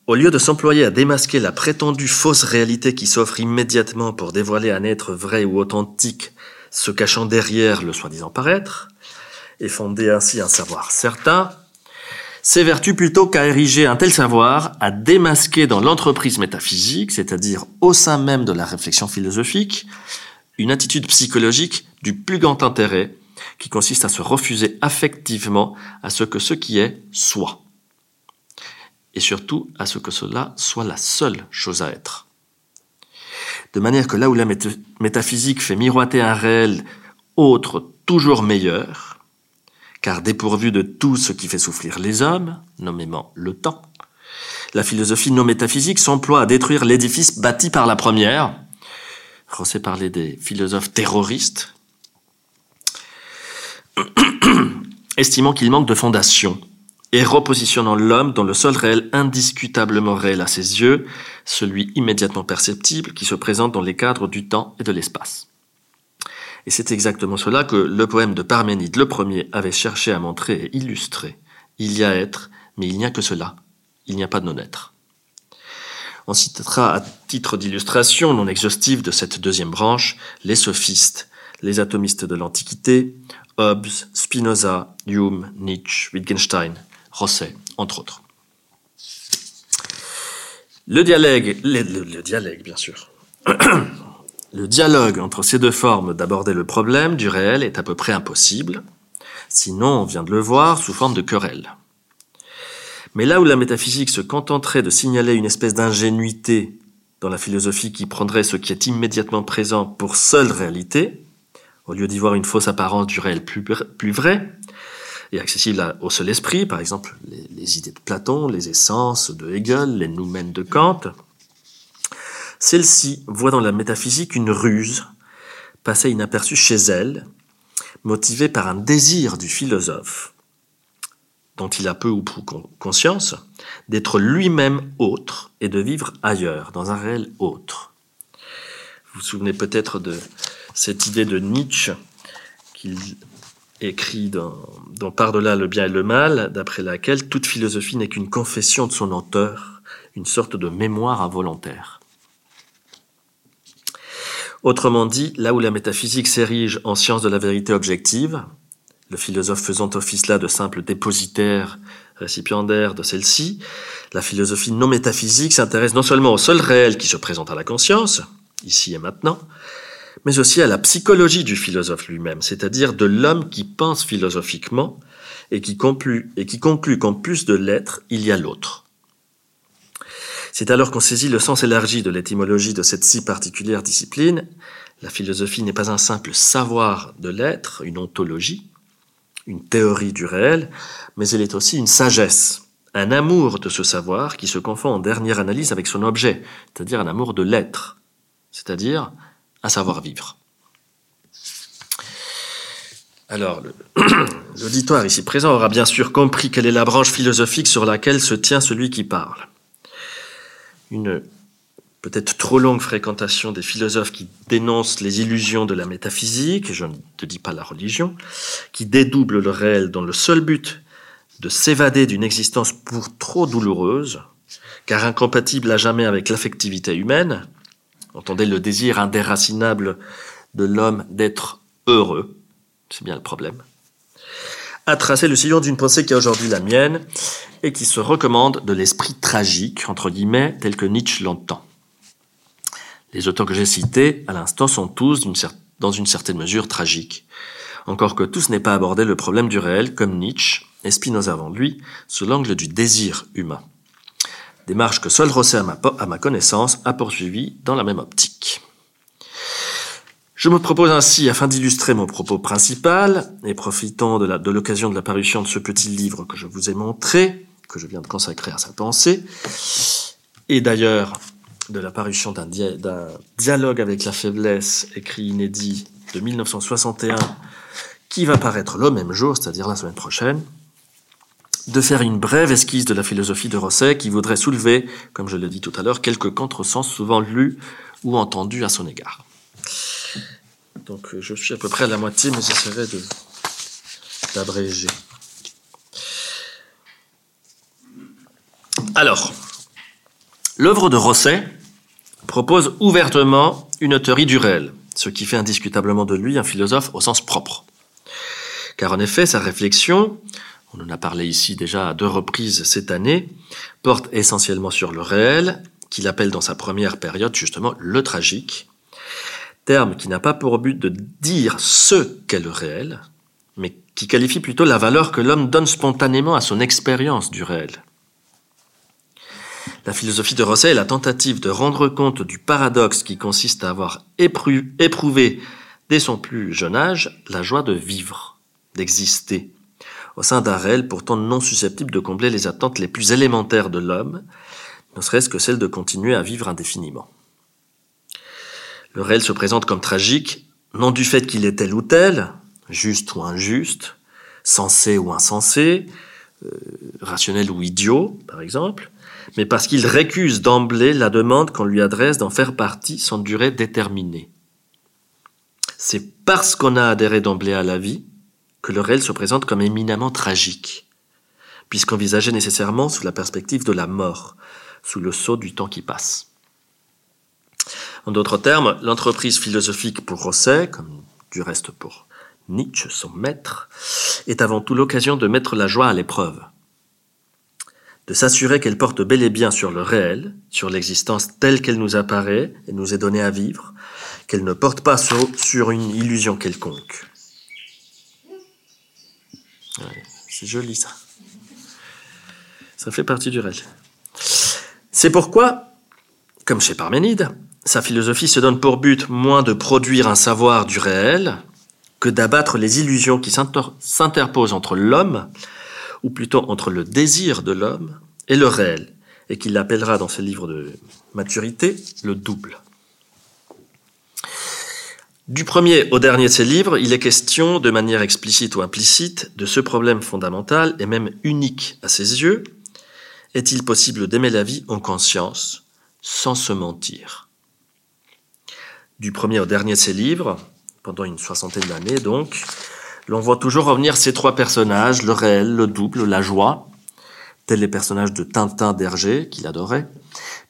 Speaker 2: au lieu de s'employer à démasquer la prétendue fausse réalité qui s'offre immédiatement pour dévoiler un être vrai ou authentique se cachant derrière le soi-disant paraître, et fonder ainsi un savoir certain, s'évertue plutôt qu'à ériger un tel savoir, à démasquer dans l'entreprise métaphysique, c'est-à-dire au sein même de la réflexion philosophique, une attitude psychologique du plus grand intérêt, qui consiste à se refuser affectivement à ce que ce qui est soit et surtout à ce que cela soit la seule chose à être. De manière que là où la métaphysique fait miroiter un réel autre toujours meilleur, car dépourvu de tout ce qui fait souffrir les hommes, nommément le temps, la philosophie non métaphysique s'emploie à détruire l'édifice bâti par la première. Rosset parlait des philosophes terroristes, estimant qu'il manque de fondation et repositionnant l'homme dans le seul réel indiscutablement réel à ses yeux, celui immédiatement perceptible qui se présente dans les cadres du temps et de l'espace. Et c'est exactement cela que le poème de Parménide le premier avait cherché à montrer et illustrer. Il y a être, mais il n'y a que cela. Il n'y a pas de non-être. On citera à titre d'illustration non exhaustive de cette deuxième branche les sophistes, les atomistes de l'Antiquité, Hobbes, Spinoza, Hume, Nietzsche, Wittgenstein, Rosset, entre autres. Le dialogue, le, dialogue bien sûr. le dialogue entre ces deux formes d'aborder le problème du réel est à peu près impossible, sinon on vient de le voir sous forme de querelle. Mais là où la métaphysique se contenterait de signaler une espèce d'ingénuité dans la philosophie qui prendrait ce qui est immédiatement présent pour seule réalité, au lieu d'y voir une fausse apparence du réel plus, plus vrai, et accessible au seul esprit, par exemple les, idées de Platon, les essences de Hegel, les noumens de Kant. Celle-ci voit dans la métaphysique une ruse passée inaperçue chez elle, motivée par un désir du philosophe, dont il a peu ou prou conscience, d'être lui-même autre et de vivre ailleurs, dans un réel autre. Vous vous souvenez peut-être de cette idée de Nietzsche qu'il écrit dans, Par-delà le bien et le mal, d'après laquelle toute philosophie n'est qu'une confession de son auteur, une sorte de mémoire involontaire. Autrement dit, là où la métaphysique s'érige en science de la vérité objective, le philosophe faisant office là de simple dépositaire, récipiendaire de celle-ci, la philosophie non métaphysique s'intéresse non seulement au seul réel qui se présente à la conscience, ici et maintenant, mais aussi à la psychologie du philosophe lui-même, c'est-à-dire de l'homme qui pense philosophiquement et qui conclut, qu'en plus de l'être, il y a l'autre. C'est alors qu'on saisit le sens élargi de l'étymologie de cette si particulière discipline. La philosophie n'est pas un simple savoir de l'être, une ontologie, une théorie du réel, mais elle est aussi une sagesse, un amour de ce savoir qui se confond en dernière analyse avec son objet, c'est-à-dire un amour de l'être, c'est-à-dire à savoir vivre. Alors, l'auditoire ici présent aura bien sûr compris quelle est la branche philosophique sur laquelle se tient celui qui parle. Une peut-être trop longue fréquentation des philosophes qui dénoncent les illusions de la métaphysique, je ne te dis pas la religion, qui dédoublent le réel dans le seul but de s'évader d'une existence pour trop douloureuse, car incompatible à jamais avec l'affectivité humaine, entendez le désir indéracinable de l'homme d'être heureux, c'est bien le problème, a tracé le sillon d'une pensée qui est aujourd'hui la mienne et qui se recommande de l'esprit tragique, entre guillemets, tel que Nietzsche l'entend. Les auteurs que j'ai cités à l'instant sont tous, dans une certaine mesure, tragiques. Encore que tous n'aient pas abordé le problème du réel, comme Nietzsche et Spinoza avant lui, sous l'angle du désir humain. Démarche que seul Rosset, à ma, connaissance, a poursuivi dans la même optique. Je me propose ainsi, afin d'illustrer mon propos principal, et profitant de l'occasion de, de la parution de ce petit livre que je vous ai montré, que je viens de consacrer à sa pensée, et d'ailleurs de la parution d'un dialogue avec la faiblesse, écrit inédit de 1961, qui va paraître le même jour, c'est-à-dire la semaine prochaine, de faire une brève esquisse de la philosophie de Rosset qui voudrait soulever, comme je l'ai dit tout à l'heure, quelques contresens souvent lus ou entendus à son égard. Donc je suis à peu près à la moitié, mais j'essaierai de d'abréger. Alors, l'œuvre de Rosset propose ouvertement une théorie du réel, ce qui fait indiscutablement de lui un philosophe au sens propre. Car en effet, sa réflexion, on en a parlé ici déjà à deux reprises cette année, porte essentiellement sur le réel, qu'il appelle dans sa première période justement le tragique, terme qui n'a pas pour but de dire ce qu'est le réel, mais qui qualifie plutôt la valeur que l'homme donne spontanément à son expérience du réel. La philosophie de Rosset est la tentative de rendre compte du paradoxe qui consiste à avoir éprouvé dès son plus jeune âge la joie de vivre, d'exister, au sein d'un réel pourtant non susceptible de combler les attentes les plus élémentaires de l'homme, ne serait-ce que celle de continuer à vivre indéfiniment. Le réel se présente comme tragique, non du fait qu'il est tel ou tel, juste ou injuste, sensé ou insensé, euh, rationnel ou idiot, par exemple, mais parce qu'il récuse d'emblée la demande qu'on lui adresse d'en faire partie sans durée déterminée. C'est parce qu'on a adhéré d'emblée à la vie que le réel se présente comme éminemment tragique, puisqu'envisagé nécessairement sous la perspective de la mort, sous le sceau du temps qui passe. En d'autres termes, l'entreprise philosophique pour Rosset, comme du reste pour Nietzsche, son maître, est avant tout l'occasion de mettre la joie à l'épreuve, de s'assurer qu'elle porte bel et bien sur le réel, sur l'existence telle qu'elle nous apparaît et nous est donnée à vivre, qu'elle ne porte pas sur une illusion quelconque. C'est joli ça. Ça fait partie du réel. C'est pourquoi, comme chez Parménide, sa philosophie se donne pour but moins de produire un savoir du réel que d'abattre les illusions qui s'interposent entre l'homme, ou plutôt entre le désir de l'homme et le réel, et qu'il appellera dans ses livres de maturité le double. Du premier au dernier de ses livres, il est question, de manière explicite ou implicite, de ce problème fondamental et même unique à ses yeux. Est-il possible d'aimer la vie en conscience sans se mentir? Du premier au dernier de ses livres, pendant une soixantaine d'années donc, l'on voit toujours revenir ces trois personnages, le réel, le double, la joie, tels les personnages de Tintin d'Hergé, qu'il adorait,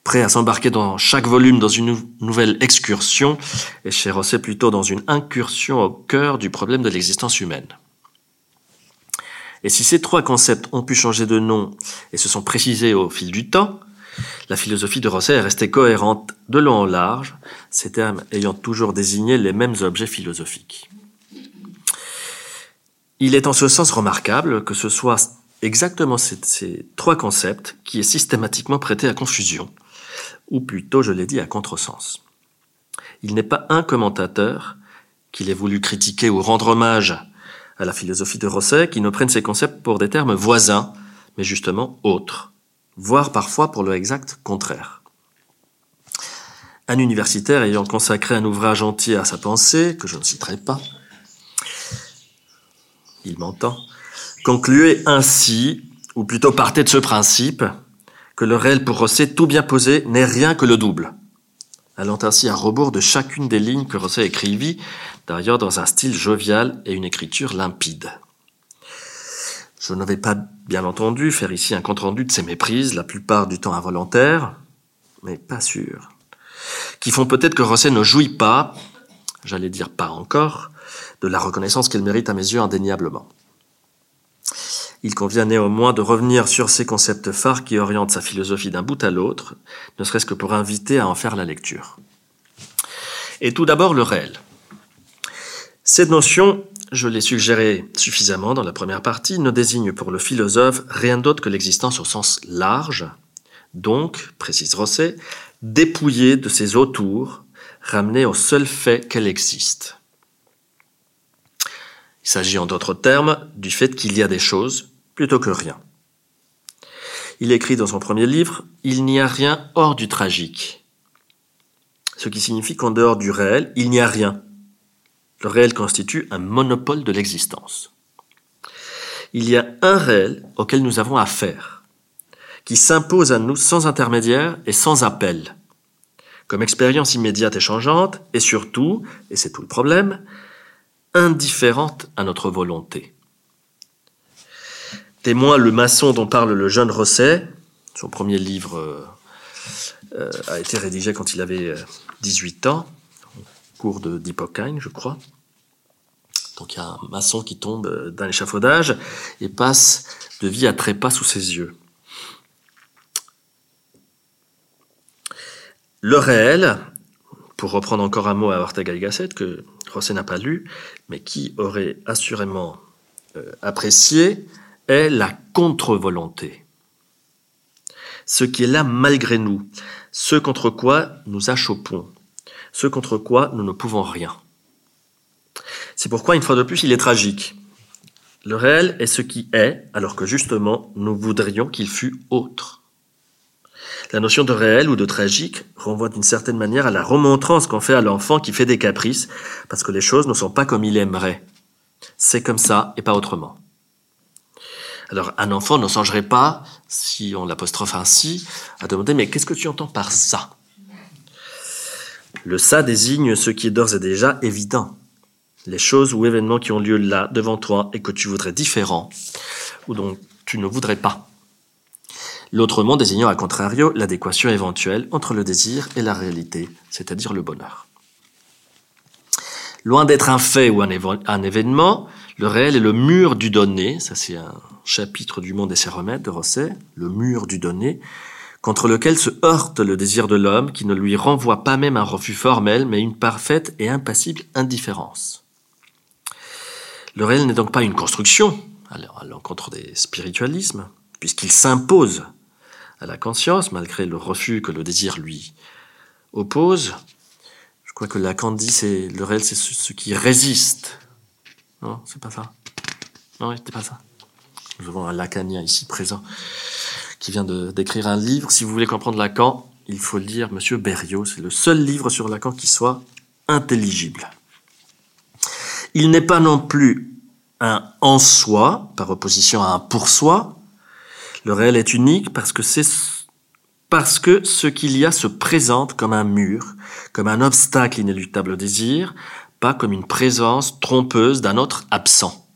Speaker 2: prêts à s'embarquer dans chaque volume dans une nouvelle excursion, et chez Rosset plutôt dans une incursion au cœur du problème de l'existence humaine. Et si ces trois concepts ont pu changer de nom et se sont précisés au fil du temps, la philosophie de Rosset est restée cohérente de long en large, ces termes ayant toujours désigné les mêmes objets philosophiques. Il est en ce sens remarquable que ce soit exactement ces, trois concepts qui est systématiquement prêté à confusion, ou plutôt, je l'ai dit, à contresens. Il n'est pas un commentateur qu'il ait voulu critiquer ou rendre hommage à la philosophie de Rosset qui ne prenne ces concepts pour des termes voisins, mais justement autres, voire parfois pour le exact contraire. Un universitaire ayant consacré un ouvrage entier à sa pensée, que je ne citerai pas, il m'entend, concluait ainsi, ou plutôt partait de ce principe, que le réel pour Rosset tout bien posé n'est rien que le double, allant ainsi à rebours de chacune des lignes que Rosset écrivit, d'ailleurs dans un style jovial et une écriture limpide. Je ne vais pas, bien entendu, faire ici un compte-rendu de ces méprises, la plupart du temps involontaires, mais pas sûr, qui font peut-être que Rosset ne jouit pas, j'allais dire pas encore, de la reconnaissance qu'elle mérite à mes yeux indéniablement. Il convient néanmoins de revenir sur ces concepts phares qui orientent sa philosophie d'un bout à l'autre, ne serait-ce que pour inviter à en faire la lecture. Et tout d'abord le réel. Cette notion, je l'ai suggérée suffisamment dans la première partie, ne désigne pour le philosophe rien d'autre que l'existence au sens large, donc, précise Rosset, dépouillée de ses autours, ramenée au seul fait qu'elle existe. Il s'agit en d'autres termes du fait qu'il y a des choses plutôt que rien. Il écrit dans son premier livre Il n'y a rien hors du tragique. Ce qui signifie qu'en dehors du réel, il n'y a rien. Le réel constitue un monopole de l'existence. Il y a un réel auquel nous avons affaire, qui s'impose à nous sans intermédiaire et sans appel, comme expérience immédiate et changeante, et surtout, et c'est tout le problème, indifférente à notre volonté. Témoin le maçon dont parle le jeune Rosset, son premier livre euh, euh, a été rédigé quand il avait 18 euh, ans, au cours de d'Hippocane, je crois. Donc il y a un maçon qui tombe d'un échafaudage et passe de vie à trépas sous ses yeux. Le réel, pour reprendre encore un mot à Ortega Gasset, que Rosset n'a pas lu, mais qui aurait assurément euh, apprécié, est la contre-volonté. Ce qui est là malgré nous, ce contre quoi nous achoppons, ce contre quoi nous ne pouvons rien. C'est pourquoi, une fois de plus, il est tragique. Le réel est ce qui est, alors que justement, nous voudrions qu'il fût autre. La notion de réel ou de tragique renvoie d'une certaine manière à la remontrance qu'on fait à l'enfant qui fait des caprices, parce que les choses ne sont pas comme il aimerait. C'est comme ça et pas autrement. Alors un enfant ne songerait pas, si on l'apostrophe ainsi, à demander mais qu'est-ce que tu entends par ça? Le ça désigne ce qui est d'ores et déjà évident. Les choses ou événements qui ont lieu là, devant toi, et que tu voudrais différents, ou dont tu ne voudrais pas. L'autre mot désignant à contrario l'adéquation éventuelle entre le désir et la réalité, c'est-à-dire le bonheur. Loin d'être un fait ou un, événement, le réel est le mur du donné, ça c'est un chapitre du Monde et ses remèdes de Rosset, le mur du donné, contre lequel se heurte le désir de l'homme qui ne lui renvoie pas même un refus formel, mais une parfaite et impassible indifférence. Le réel n'est donc pas une construction, à l'encontre des spiritualismes, puisqu'il s'impose à la conscience, malgré le refus que le désir lui oppose. Je crois que Lacan dit c'est le réel, c'est ce, qui résiste. Non, c'est pas ça. Non, c'était pas ça. Nous avons un Lacanien ici présent qui vient d'écrire un livre. Si vous voulez comprendre Lacan, il faut lire Monsieur Berriot. C'est le seul livre sur Lacan qui soit intelligible. Il n'est pas non plus un en soi, par opposition à un pour soi, le réel est unique parce que ce qu'il y a se présente comme un mur, comme un obstacle inéluctable au désir, pas comme une présence trompeuse d'un autre absent.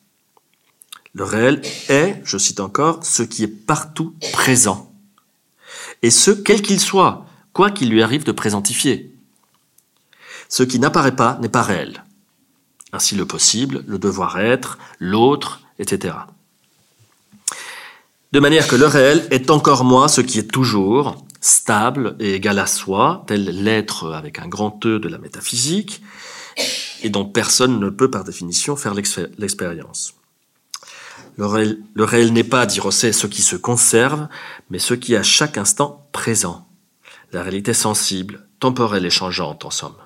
Speaker 2: Le réel est, je cite encore, ce qui est partout présent. Et ce, quel qu'il soit, quoi qu'il lui arrive de présentifier. Ce qui n'apparaît pas n'est pas réel. Ainsi le possible, le devoir être, l'autre, etc. De manière que le réel est encore moins ce qui est toujours, stable et égal à soi, tel l'être avec un grand E de la métaphysique, et dont personne ne peut par définition faire l'expérience. Le réel, n'est pas, dit Rosset, ce qui se conserve, mais ce qui est à chaque instant présent. La réalité sensible, temporelle et changeante, en somme.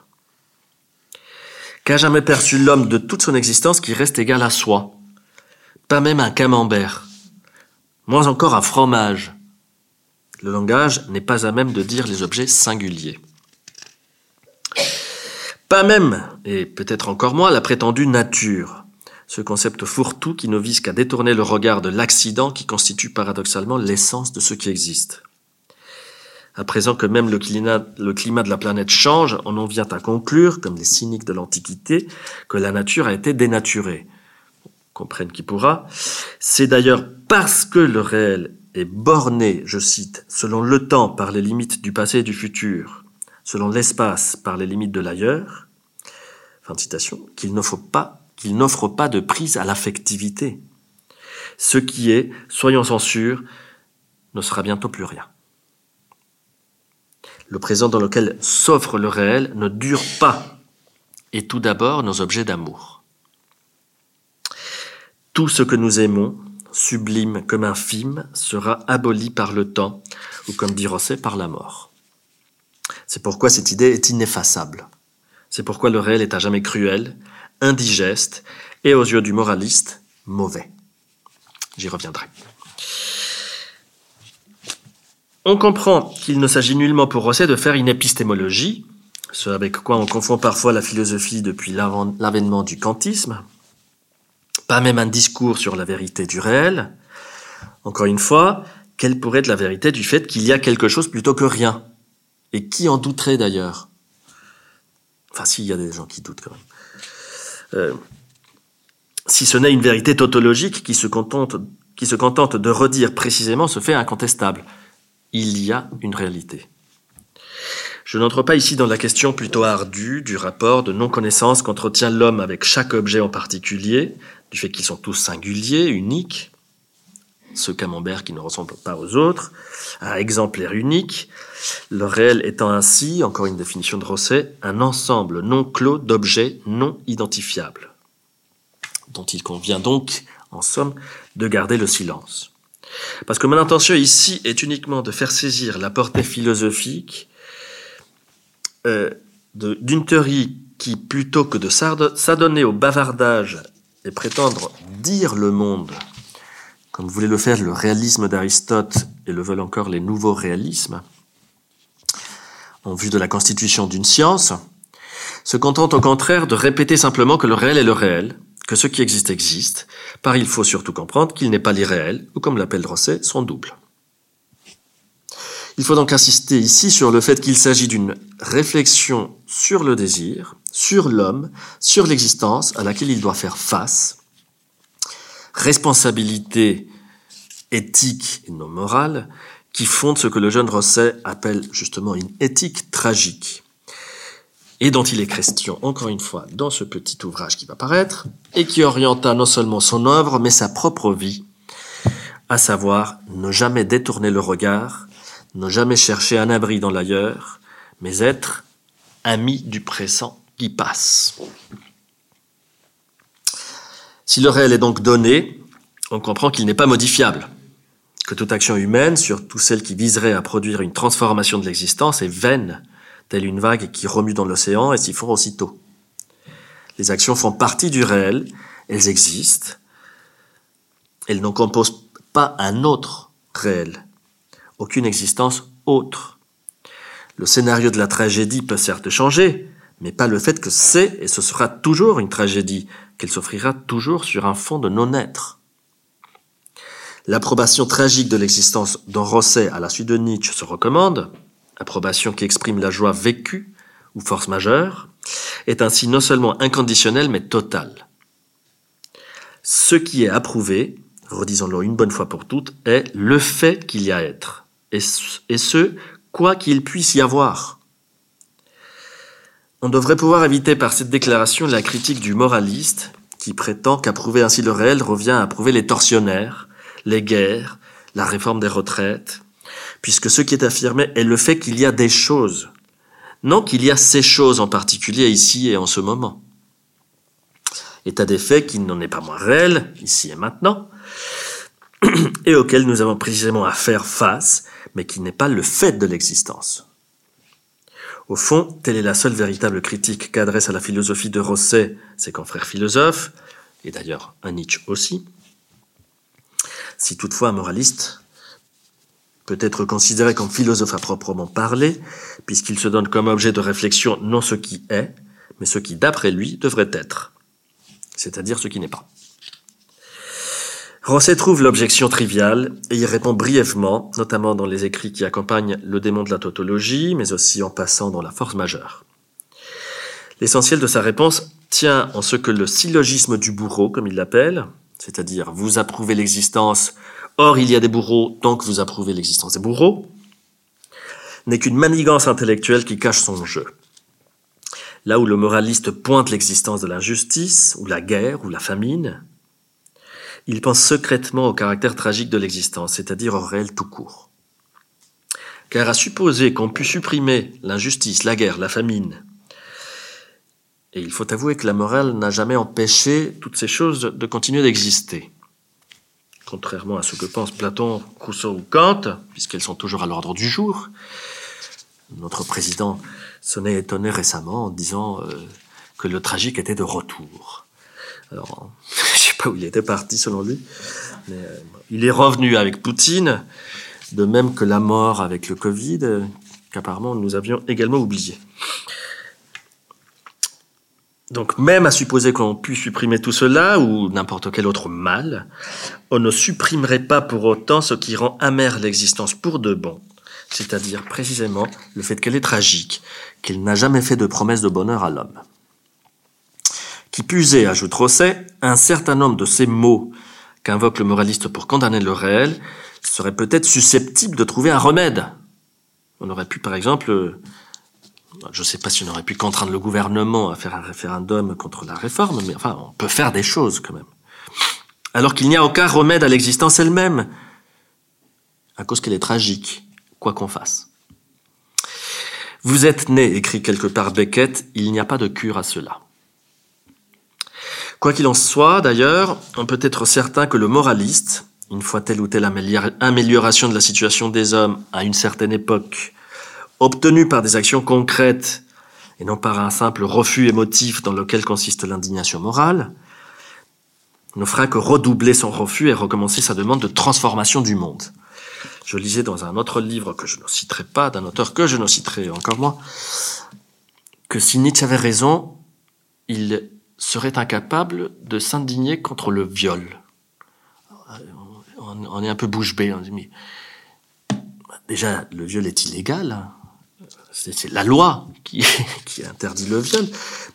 Speaker 2: Qu'a jamais perçu l'homme de toute son existence qui reste égal à soi? Pas même un camembert, moins encore un fromage. Le langage n'est pas à même de dire les objets singuliers. Pas même, et peut-être encore moins, la prétendue nature, ce concept fourre-tout qui ne vise qu'à détourner le regard de l'accident qui constitue paradoxalement l'essence de ce qui existe. À présent que même le climat, le climat de la planète change, on en vient à conclure, comme les cyniques de l'Antiquité, que la nature a été dénaturée. Comprenne qui pourra. C'est d'ailleurs parce que le réel est borné, je cite, selon le temps par les limites du passé et du futur, selon l'espace par les limites de l'ailleurs, fin de citation, qu'il n'offre pas, de prise à l'affectivité. Ce qui est, soyons en sûrs, ne sera bientôt plus rien. Le présent dans lequel s'offre le réel ne dure pas, et tout d'abord nos objets d'amour. Tout ce que nous aimons, sublime comme infime, sera aboli par le temps, ou comme dit Rosset, par la mort. C'est pourquoi cette idée est ineffaçable. C'est pourquoi le réel est à jamais cruel, indigeste, et aux yeux du moraliste, mauvais. J'y reviendrai. On comprend qu'il ne s'agit nullement pour Rosset de faire une épistémologie, ce avec quoi on confond parfois la philosophie depuis l'avènement du kantisme, pas même un discours sur la vérité du réel. Encore une fois, quelle pourrait être la vérité du fait qu'il y a quelque chose plutôt que rien? Et qui en douterait d'ailleurs? Enfin, si, il y a des gens qui doutent quand même. Euh, si ce n'est une vérité tautologique qui se contente de redire précisément ce fait incontestable. Il y a une réalité. Je n'entre pas ici dans la question plutôt ardue du rapport de non-connaissance qu'entretient l'homme avec chaque objet en particulier, du fait qu'ils sont tous singuliers, uniques, ce camembert qui ne ressemble pas aux autres, un exemplaire unique, le réel étant ainsi, encore une définition de Rosset, un ensemble non clos d'objets non identifiables, dont il convient donc, en somme, de garder le silence. Parce que mon intention ici est uniquement de faire saisir la portée philosophique euh, d'une théorie qui, plutôt que de s'adonner au bavardage et prétendre dire le monde, comme voulait le faire le réalisme d'Aristote et le veulent encore les nouveaux réalismes, en vue de la constitution d'une science, se contente au contraire de répéter simplement que le réel est le réel, que ce qui existe existe, par il faut surtout comprendre qu'il n'est pas l'irréel, ou comme l'appelle Rosset, son double. Il faut donc insister ici sur le fait qu'il s'agit d'une réflexion sur le désir, sur l'homme, sur l'existence à laquelle il doit faire face, responsabilité éthique et non morale, qui fonde ce que le jeune Rosset appelle justement une éthique tragique, et dont il est question, encore une fois, dans ce petit ouvrage qui va paraître, et qui orienta non seulement son œuvre, mais sa propre vie, à savoir ne jamais détourner le regard ne jamais chercher un abri dans l'ailleurs, mais être ami du présent qui passe. Si le réel est donc donné, on comprend qu'il n'est pas modifiable, que toute action humaine, surtout celle qui viserait à produire une transformation de l'existence, est vaine, telle une vague qui remue dans l'océan et s'y fond aussitôt. Les actions font partie du réel, elles existent, elles n'en composent pas un autre réel aucune existence autre. Le scénario de la tragédie peut certes changer, mais pas le fait que c'est et ce sera toujours une tragédie, qu'elle s'offrira toujours sur un fond de non-être. L'approbation tragique de l'existence dont Rosset, à la suite de Nietzsche, se recommande, approbation qui exprime la joie vécue ou force majeure, est ainsi non seulement inconditionnelle mais totale. Ce qui est approuvé, redisons-le une bonne fois pour toutes, est le fait qu'il y a être et ce, quoi qu'il puisse y avoir. On devrait pouvoir éviter par cette déclaration la critique du moraliste qui prétend qu'approuver ainsi le réel revient à approuver les tortionnaires, les guerres, la réforme des retraites, puisque ce qui est affirmé est le fait qu'il y a des choses, non qu'il y a ces choses en particulier ici et en ce moment. État des faits qui n'en est pas moins réel, ici et maintenant, et auquel nous avons précisément à faire face, mais qui n'est pas le fait de l'existence. Au fond, telle est la seule véritable critique qu'adresse à la philosophie de Rosset ses confrères philosophes, et d'ailleurs un Nietzsche aussi. Si toutefois un moraliste peut être considéré comme philosophe à proprement parler, puisqu'il se donne comme objet de réflexion non ce qui est, mais ce qui d'après lui devrait être, c'est-à-dire ce qui n'est pas. Rosset trouve l'objection triviale et y répond brièvement, notamment dans les écrits qui accompagnent le démon de la tautologie, mais aussi en passant dans la force majeure. L'essentiel de sa réponse tient en ce que le syllogisme du bourreau, comme il l'appelle, c'est-à-dire vous approuvez l'existence, or il y a des bourreaux, donc vous approuvez l'existence des bourreaux, n'est qu'une manigance intellectuelle qui cache son jeu. Là où le moraliste pointe l'existence de l'injustice, ou la guerre, ou la famine, il pense secrètement au caractère tragique de l'existence, c'est-à-dire au réel tout court. Car à supposer qu'on puisse supprimer l'injustice, la guerre, la famine, et il faut avouer que la morale n'a jamais empêché toutes ces choses de continuer d'exister. Contrairement à ce que pensent Platon, Rousseau ou Kant, puisqu'elles sont toujours à l'ordre du jour, notre président s'en est étonné récemment en disant euh, que le tragique était de retour. Alors, je sais pas où il était parti selon lui, mais euh, il est revenu avec Poutine, de même que la mort avec le Covid, euh, qu'apparemment nous avions également oublié. Donc même à supposer qu'on puisse supprimer tout cela ou n'importe quel autre mal, on ne supprimerait pas pour autant ce qui rend amère l'existence pour de bon, c'est-à-dire précisément le fait qu'elle est tragique, qu'il n'a jamais fait de promesse de bonheur à l'homme. Qui est, ajoute Rosset, un certain nombre de ces mots qu'invoque le moraliste pour condamner le réel seraient peut-être susceptibles de trouver un remède. On aurait pu, par exemple, je ne sais pas si on aurait pu contraindre le gouvernement à faire un référendum contre la réforme, mais enfin, on peut faire des choses quand même. Alors qu'il n'y a aucun remède à l'existence elle-même, à cause qu'elle est tragique, quoi qu'on fasse. Vous êtes né, écrit quelque part Beckett, il n'y a pas de cure à cela. Quoi qu'il en soit, d'ailleurs, on peut être certain que le moraliste, une fois telle ou telle amélioration de la situation des hommes à une certaine époque, obtenue par des actions concrètes et non par un simple refus émotif dans lequel consiste l'indignation morale, ne fera que redoubler son refus et recommencer sa demande de transformation du monde. Je lisais dans un autre livre que je ne citerai pas, d'un auteur que je ne citerai encore moins, que si Nietzsche avait raison, il serait incapable de s'indigner contre le viol. On est un peu bouche bée. On dit, mais déjà, le viol est illégal. C'est la loi qui, interdit le viol.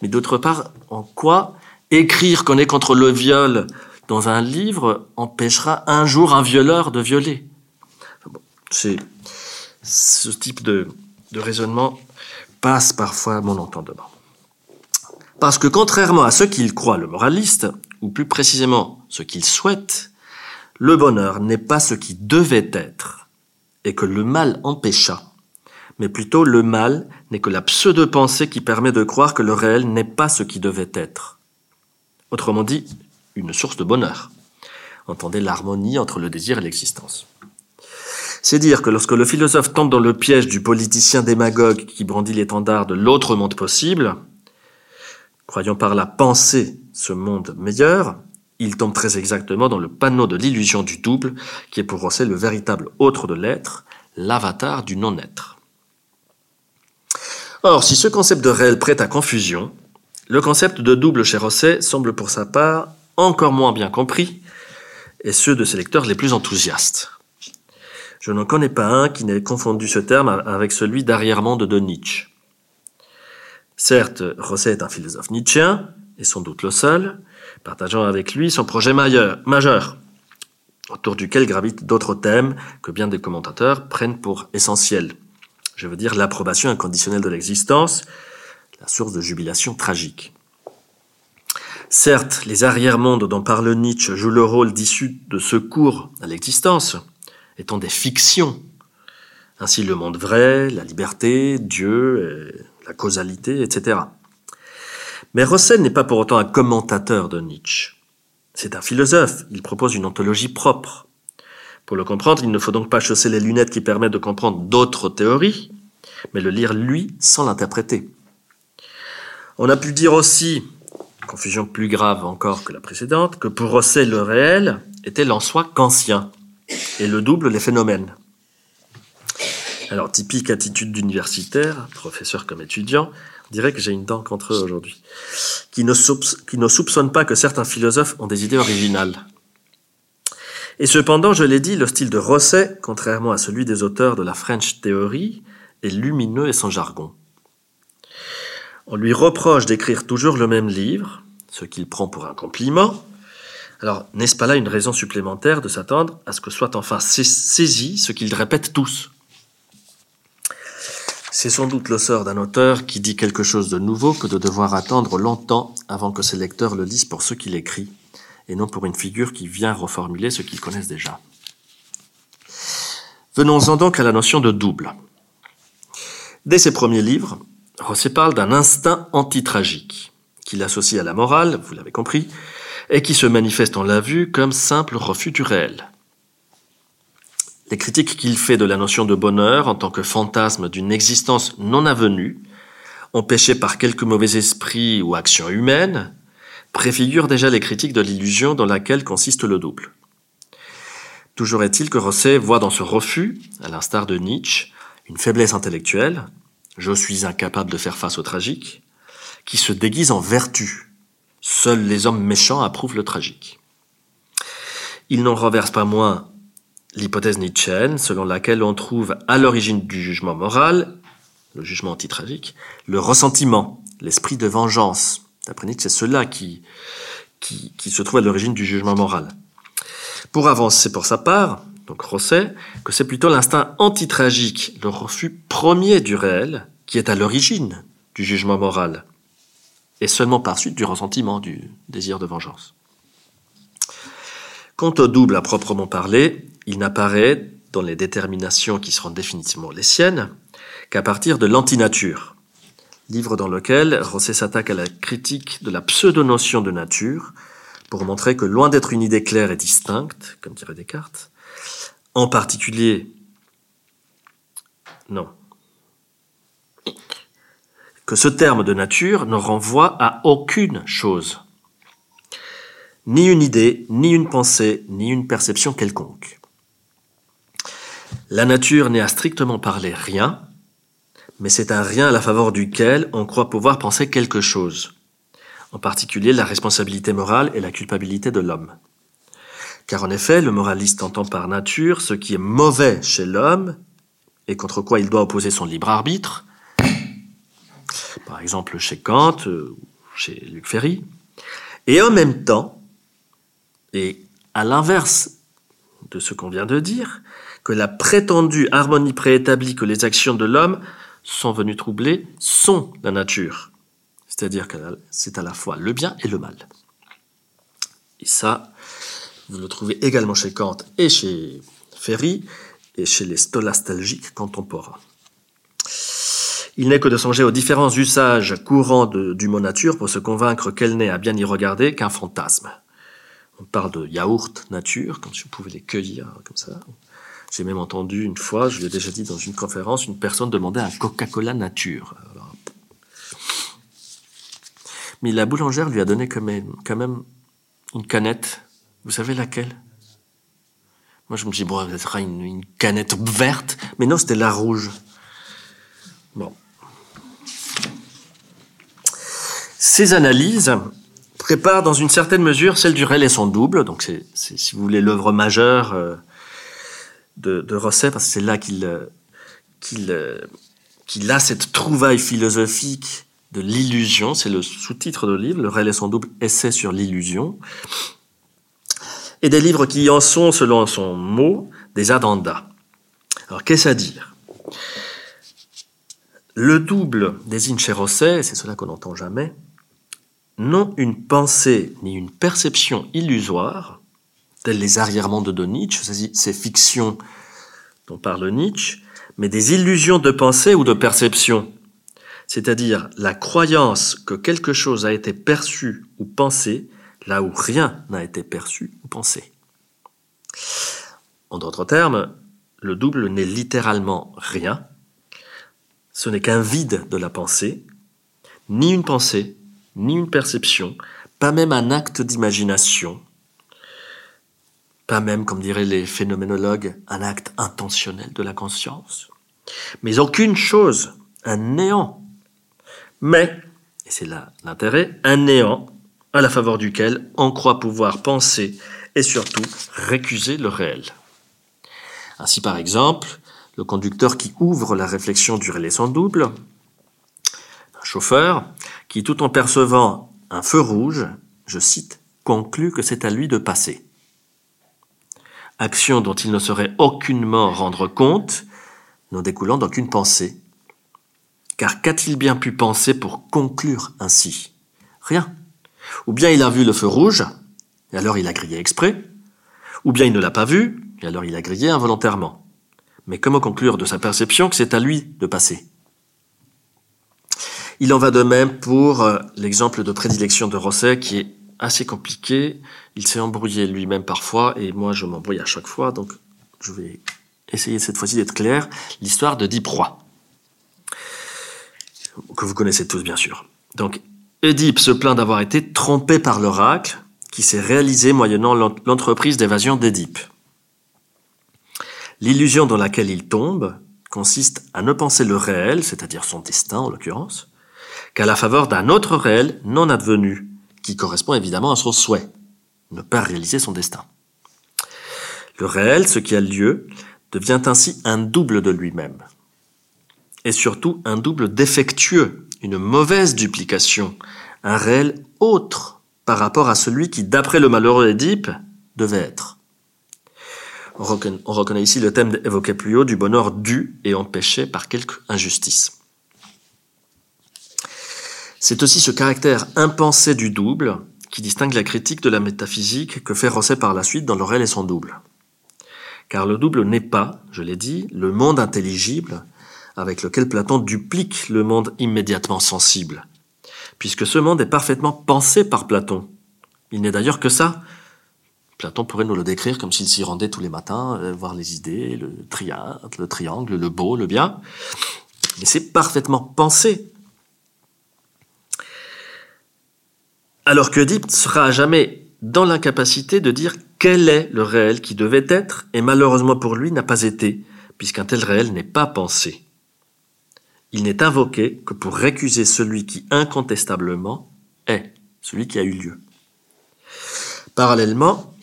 Speaker 2: Mais d'autre part, en quoi écrire qu'on est contre le viol dans un livre empêchera un jour un violeur de violer? Ce type de, de raisonnement passe parfois à mon entendement. Parce que contrairement à ce qu'il croit le moraliste, ou plus précisément ce qu'il souhaite, le bonheur n'est pas ce qui devait être, et que le mal empêcha mais plutôt le mal n'est que la pseudo-pensée qui permet de croire que le réel n'est pas ce qui devait être. Autrement dit, une source de bonheur. Entendez l'harmonie entre le désir et l'existence. C'est dire que lorsque le philosophe tombe dans le piège du politicien démagogue qui brandit l'étendard de l'autre monde possible, croyant par la pensée ce monde meilleur, il tombe très exactement dans le panneau de l'illusion du double, qui est pour Rosset le véritable autre de l'être, l'avatar du non-être. Or, si ce concept de réel prête à confusion, le concept de double chez Rosset semble pour sa part encore moins bien compris, et ceux de ses lecteurs les plus enthousiastes. Je n'en connais pas un qui n'ait confondu ce terme avec celui d'arrière-monde de Nietzsche. Certes, Rosset est un philosophe nietzschéen, et sans doute le seul, partageant avec lui son projet majeur, autour duquel gravitent d'autres thèmes que bien des commentateurs prennent pour essentiels je veux dire l'approbation inconditionnelle de l'existence, la source de jubilation tragique. Certes, les arrière-mondes dont parle Nietzsche jouent le rôle d'issue de secours à l'existence, étant des fictions. Ainsi le monde vrai, la liberté, Dieu, la causalité, etc. Mais Rossel n'est pas pour autant un commentateur de Nietzsche. C'est un philosophe, il propose une ontologie propre, pour le comprendre, il ne faut donc pas chausser les lunettes qui permettent de comprendre d'autres théories, mais le lire lui sans l'interpréter. On a pu dire aussi, confusion plus grave encore que la précédente, que pour Rosset le réel était l'en soi kantien, et le double les phénomènes. Alors, typique attitude d'universitaire, professeur comme étudiant, on dirait que j'ai une dent contre eux aujourd'hui, qui ne, soupçonne pas que certains philosophes ont des idées originales. Et cependant, je l'ai dit, le style de Rosset, contrairement à celui des auteurs de la French Theory, est lumineux et sans jargon. On lui reproche d'écrire toujours le même livre, ce qu'il prend pour un compliment, Alors, n'est-ce pas là une raison supplémentaire de s'attendre à ce que soit enfin saisi ce qu'ils répètent tous? C'est sans doute le sort d'un auteur qui dit quelque chose de nouveau que de devoir attendre longtemps avant que ses lecteurs le lisent pour ce qu'il écrit, et non pour une figure qui vient reformuler ce qu'ils connaissent déjà. Venons-en donc à la notion de double. Dès ses premiers livres, Rosset parle d'un instinct antitragique, qu'il associe à la morale, vous l'avez compris, et qui se manifeste, on l'a vu, comme simple refus du réel. Les critiques qu'il fait de la notion de bonheur en tant que fantasme d'une existence non avenue, empêchée par quelques mauvais esprits ou actions humaines, préfigurent déjà les critiques de l'illusion dans laquelle consiste le double. Toujours est-il que Rosset voit dans ce refus, à l'instar de Nietzsche, une faiblesse intellectuelle, je suis incapable de faire face au tragique, qui se déguise en vertu. Seuls les hommes méchants approuvent le tragique. Il n'en renverse pas moins l'hypothèse nietzschéenne selon laquelle on trouve à l'origine du jugement moral, le jugement antitragique, le ressentiment, l'esprit de vengeance. D'après Nietzsche, c'est cela qui, qui, qui se trouve à l'origine du jugement moral. Pour avancer pour sa part, donc Rosset, que c'est plutôt l'instinct antitragique, le refus premier du réel, qui est à l'origine du jugement moral, et seulement par suite du ressentiment, du désir de vengeance. Quant au double à proprement parler, il n'apparaît dans les déterminations qui seront définitivement les siennes qu'à partir de l'antinature, livre dans lequel Rosset s'attaque à la critique de la pseudo-notion de nature, pour montrer que loin d'être une idée claire et distincte, comme dirait Descartes, en particulier, non, que ce terme de nature ne renvoie à aucune chose, ni une idée, ni une pensée, ni une perception quelconque. La nature n'est à strictement parler rien, mais c'est un rien à la faveur duquel on croit pouvoir penser quelque chose, en particulier la responsabilité morale et la culpabilité de l'homme. Car en effet, le moraliste entend par nature ce qui est mauvais chez l'homme et contre quoi il doit opposer son libre arbitre, par exemple chez Kant, euh, chez Luc Ferry, et en même temps, et à l'inverse de ce qu'on vient de dire, que la prétendue harmonie préétablie que les actions de l'homme sont venues troubler sont la nature. C'est-à-dire que c'est à la fois le bien et le mal. Et ça, vous le trouvez également chez Kant et chez Ferry et chez les stolastalgiques contemporains. Il n'est que de songer aux différents usages courants du mot nature pour se convaincre qu'elle n'est à bien y regarder qu'un fantasme. On parle de yaourt nature, comme si vous pouvez les cueillir comme ça. J'ai même entendu une fois, je l'ai déjà dit dans une conférence, une personne demander un Coca-Cola nature. Mais la boulangère lui a donné quand même, une canette vous savez laquelle? Moi, je me dit, bon, ça sera une, canette verte. Mais non, c'était la rouge. Bon. Ces analyses préparent dans une certaine mesure celle du réel et son double. Donc, c'est, si vous voulez, l'œuvre majeure euh, de, de, Rosset, parce que c'est là qu'il, euh, euh, qu'il a cette trouvaille philosophique de l'illusion. C'est le sous-titre de livre, Le réel et son double, essai sur l'illusion et des livres qui en sont, selon son mot, des adendas. Alors qu'est-ce à dire? Le double désigne chez Rosset, et c'est cela qu'on n'entend jamais, non une pensée ni une perception illusoire, les arrière-mondes de Nietzsche, ces fictions dont parle Nietzsche, mais des illusions de pensée ou de perception, c'est-à-dire la croyance que quelque chose a été perçu ou pensé là où rien n'a été perçu ou pensé. En d'autres termes, le double n'est littéralement rien, ce n'est qu'un vide de la pensée, ni une pensée, ni une perception, pas même un acte d'imagination, pas même, comme diraient les phénoménologues, un acte intentionnel de la conscience, mais aucune chose, un néant. Mais, et c'est là l'intérêt, un néant à la faveur duquel on croit pouvoir penser et surtout récuser le réel. Ainsi par exemple, le conducteur qui ouvre la réflexion du relais sans double, un chauffeur qui tout en percevant un feu rouge, je cite, conclut que c'est à lui de passer. Action dont il ne saurait aucunement rendre compte, n'en découlant d'aucune pensée. Car qu'a-t-il bien pu penser pour conclure ainsi? Rien. Ou bien il a vu le feu rouge, et alors il a grillé exprès, ou bien il ne l'a pas vu, et alors il a grillé involontairement. Mais comment conclure de sa perception que c'est à lui de passer? Il en va de même pour euh, l'exemple de prédilection de Rosset qui est assez compliqué. Il s'est embrouillé lui-même parfois et moi je m'embrouille à chaque fois, donc je vais essayer cette fois-ci d'être clair. L'histoire de dix proies, que vous connaissez tous bien sûr. Donc Édipe se plaint d'avoir été trompé par l'oracle qui s'est réalisé moyennant l'entreprise d'évasion d'Édipe. L'illusion dans laquelle il tombe consiste à ne penser le réel, c'est-à-dire son destin en l'occurrence, qu'à la faveur d'un autre réel non advenu, qui correspond évidemment à son souhait, ne pas réaliser son destin. Le réel, ce qui a lieu, devient ainsi un double de lui-même, et surtout un double défectueux, une mauvaise duplication, un réel autre par rapport à celui qui, d'après le malheureux Édipe, devait être. On reconnaît ici le thème évoqué plus haut du bonheur dû et empêché par quelque injustice. C'est aussi ce caractère impensé du double qui distingue la critique de la métaphysique que fait Rosset par la suite dans L'Aurel et son double. Car le double n'est pas, je l'ai dit, le monde intelligible avec lequel Platon duplique le monde immédiatement sensible, puisque ce monde est parfaitement pensé par Platon. Il n'est d'ailleurs que ça, Platon pourrait nous le décrire comme s'il s'y rendait tous les matins, euh, voir les idées, le triangle, le triangle, le beau, le bien. Mais c'est parfaitement pensé. Alors que sera à jamais dans l'incapacité de dire quel est le réel qui devait être, et malheureusement pour lui n'a pas été, puisqu'un tel réel n'est pas pensé. Il n'est invoqué que pour récuser celui qui incontestablement est, celui qui a eu lieu. Parallèlement,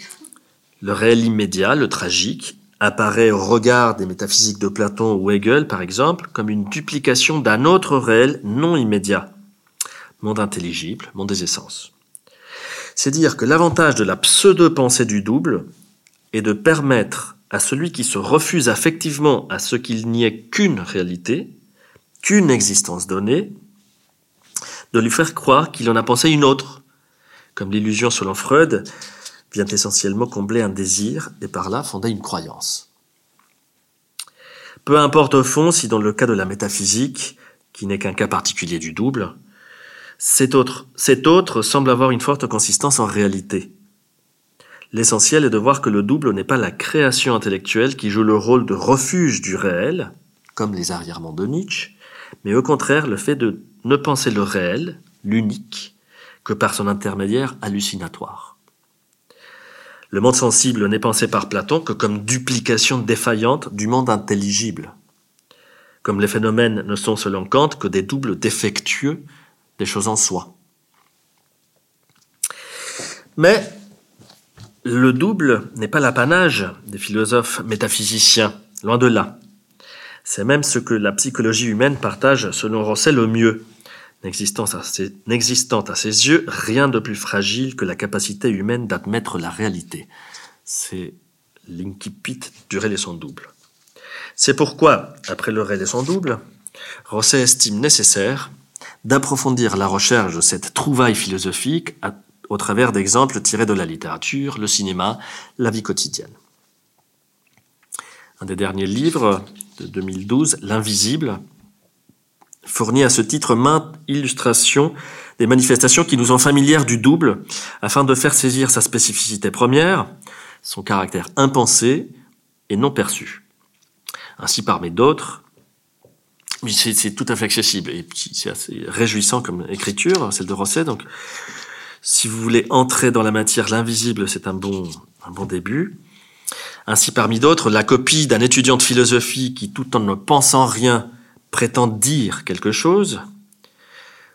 Speaker 2: le réel immédiat, le tragique, apparaît au regard des métaphysiques de Platon ou Hegel, par exemple, comme une duplication d'un autre réel non immédiat, monde intelligible, monde des essences. C'est dire que l'avantage de la pseudo-pensée du double est de permettre à celui qui se refuse affectivement à ce qu'il n'y ait qu'une réalité, qu'une existence donnée, de lui faire croire qu'il en a pensé une autre, comme l'illusion selon Freud vient essentiellement combler un désir et par là fonder une croyance. Peu importe au fond si dans le cas de la métaphysique, qui n'est qu'un cas particulier du double, cet autre, semble avoir une forte consistance en réalité. L'essentiel est de voir que le double n'est pas la création intellectuelle qui joue le rôle de refuge du réel, comme les arrièrements de Nietzsche, mais au contraire le fait de ne penser le réel, l'unique, que par son intermédiaire hallucinatoire. Le monde sensible n'est pensé par Platon que comme duplication défaillante du monde intelligible. Comme les phénomènes ne sont selon Kant que des doubles défectueux des choses en soi. Mais le double n'est pas l'apanage des philosophes métaphysiciens, loin de là. C'est même ce que la psychologie humaine partage selon Rosset le mieux, n'existant à, ses, yeux rien de plus fragile que la capacité humaine d'admettre la réalité. C'est l'incipit du et son double. C'est pourquoi, après le et son double, Rosset estime nécessaire d'approfondir la recherche de cette trouvaille philosophique au travers d'exemples tirés de la littérature, le cinéma, la vie quotidienne. Un des derniers livres de 2012, L'invisible, fournit à ce titre maintes illustrations des manifestations qui nous sont familières du double, afin de faire saisir sa spécificité première, son caractère impensé et non perçu. Ainsi, parmi d'autres, c'est tout à fait accessible et c'est assez réjouissant comme écriture, celle de Rosset. Donc, si vous voulez entrer dans la matière, l'invisible, c'est un bon, un bon début. Ainsi, parmi d'autres, la copie d'un étudiant de philosophie qui, tout en ne pensant rien, prétendent dire quelque chose,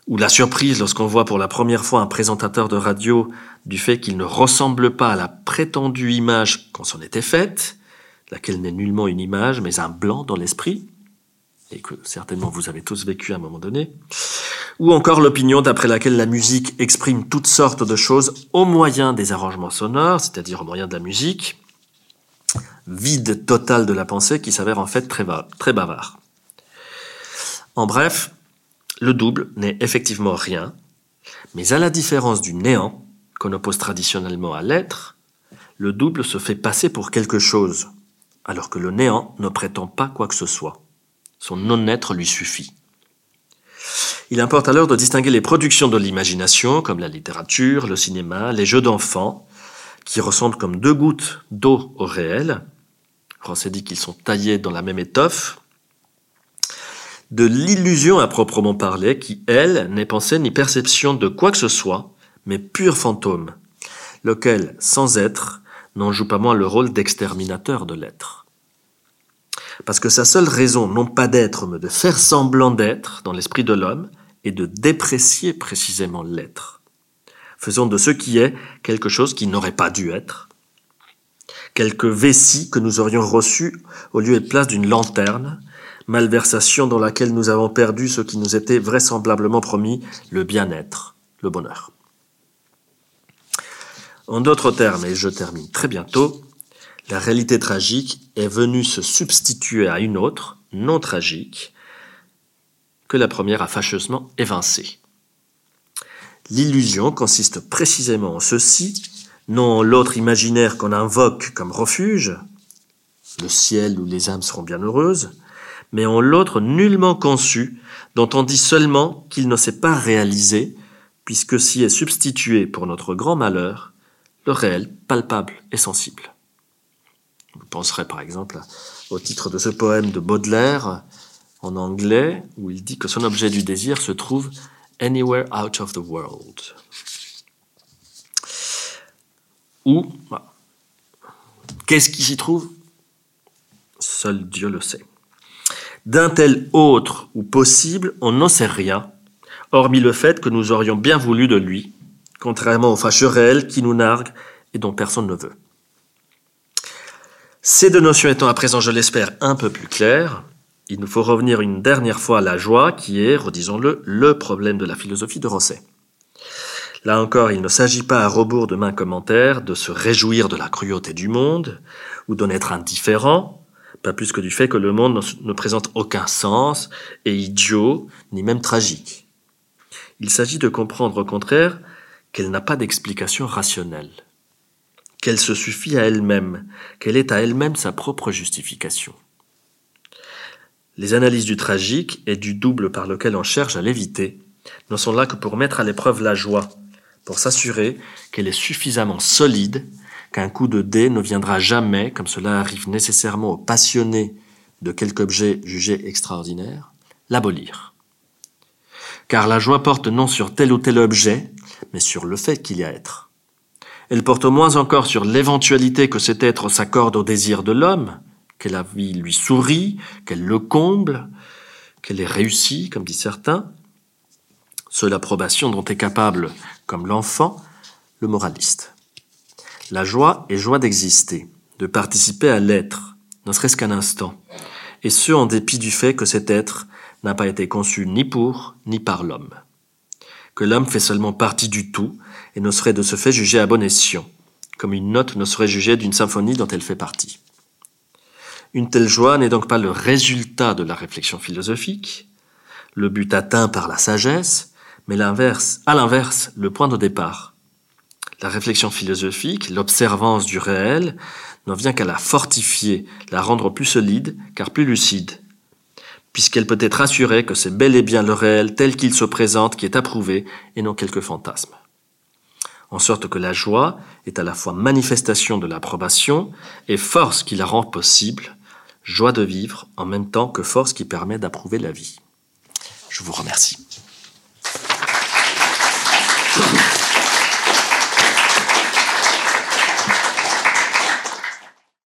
Speaker 2: ou la surprise lorsqu'on voit pour la première fois un présentateur de radio du fait qu'il ne ressemble pas à la prétendue image qu'on s'en était faite, laquelle n'est nullement une image, mais un blanc dans l'esprit, et que certainement vous avez tous vécu à un moment donné, ou encore l'opinion d'après laquelle la musique exprime toutes sortes de choses au moyen des arrangements sonores, c'est-à-dire au moyen de la musique, vide total de la pensée qui s'avère en fait très, bavard. En bref, le double n'est effectivement rien, mais à la différence du néant, qu'on oppose traditionnellement à l'être, le double se fait passer pour quelque chose, alors que le néant ne prétend pas quoi que ce soit. Son non-être lui suffit. Il importe alors de distinguer les productions de l'imagination, comme la littérature, le cinéma, les jeux d'enfants, qui ressemblent comme deux gouttes d'eau au réel. Français dit qu'ils sont taillés dans la même étoffe. De l'illusion à proprement parler, qui, elle, n'est pensée ni perception de quoi que ce soit, mais pur fantôme, lequel, sans être, n'en joue pas moins le rôle d'exterminateur de l'être. Parce que sa seule raison, non pas d'être, mais de faire semblant d'être dans l'esprit de l'homme, est de déprécier précisément l'être. Faisons de ce qui est quelque chose qui n'aurait pas dû être, quelque vessie que nous aurions reçu au lieu et place d'une lanterne, malversation dans laquelle nous avons perdu ce qui nous était vraisemblablement promis, le bien-être, le bonheur. En d'autres termes, et je termine très bientôt, la réalité tragique est venue se substituer à une autre, non tragique, que la première a fâcheusement évincée. L'illusion consiste précisément en ceci, non en l'autre imaginaire qu'on invoque comme refuge, le ciel où les âmes seront bien heureuses, mais en l'autre nullement conçu, dont on dit seulement qu'il ne s'est pas réalisé, puisque s'y est substitué pour notre grand malheur le réel palpable et sensible. Vous penserez par exemple au titre de ce poème de Baudelaire en anglais où il dit que son objet du désir se trouve anywhere out of the world. Ou, bah, qu'est-ce qui s'y trouve? Seul Dieu le sait. D'un tel autre ou possible, on n'en sait rien, hormis le fait que nous aurions bien voulu de lui, contrairement aux fâcheux réels qui nous narguent et dont personne ne veut. Ces deux notions étant à présent, je l'espère, un peu plus claires, il nous faut revenir une dernière fois à la joie, qui est, redisons-le, le problème de la philosophie de Rosset. Là encore, il ne s'agit pas à rebours de main commentaire de se réjouir de la cruauté du monde, ou d'en être indifférent, pas plus que du fait que le monde ne présente aucun sens, et idiot, ni même tragique. Il s'agit de comprendre au contraire qu'elle n'a pas d'explication rationnelle qu'elle se suffit à elle-même, qu'elle est à elle-même sa propre justification. Les analyses du tragique et du double par lequel on cherche à l'éviter ne sont là que pour mettre à l'épreuve la joie, pour s'assurer qu'elle est suffisamment solide, qu'un coup de dé ne viendra jamais, comme cela arrive nécessairement aux passionnés de quelque objet jugé extraordinaire, l'abolir. Car la joie porte non sur tel ou tel objet, mais sur le fait qu'il y a être. Elle porte moins encore sur l'éventualité que cet être s'accorde au désir de l'homme, que la vie lui sourit, qu'elle le comble, qu'elle est réussie, comme dit certains, seule approbation dont est capable, comme l'enfant, le moraliste. La joie est joie d'exister, de participer à l'être, ne serait-ce qu'un instant, et ce en dépit du fait que cet être n'a pas été conçu ni pour ni par l'homme. Que l'homme fait seulement partie du tout et ne serait de ce fait jugé à bon escient, comme une note ne serait jugée d'une symphonie dont elle fait partie. Une telle joie n'est donc pas le résultat de la réflexion philosophique, le but atteint par la sagesse, mais l'inverse, à l'inverse, le point de départ. La réflexion philosophique, l'observance du réel, n'en vient qu'à la fortifier, la rendre plus solide, car plus lucide, puisqu'elle peut être assurée que c'est bel et bien le réel tel qu'il se présente qui est approuvé et non quelque fantasme en sorte que la joie est à la fois manifestation de l'approbation et force qui la rend possible, joie de vivre en même temps que force qui permet d'approuver la vie. Je vous remercie.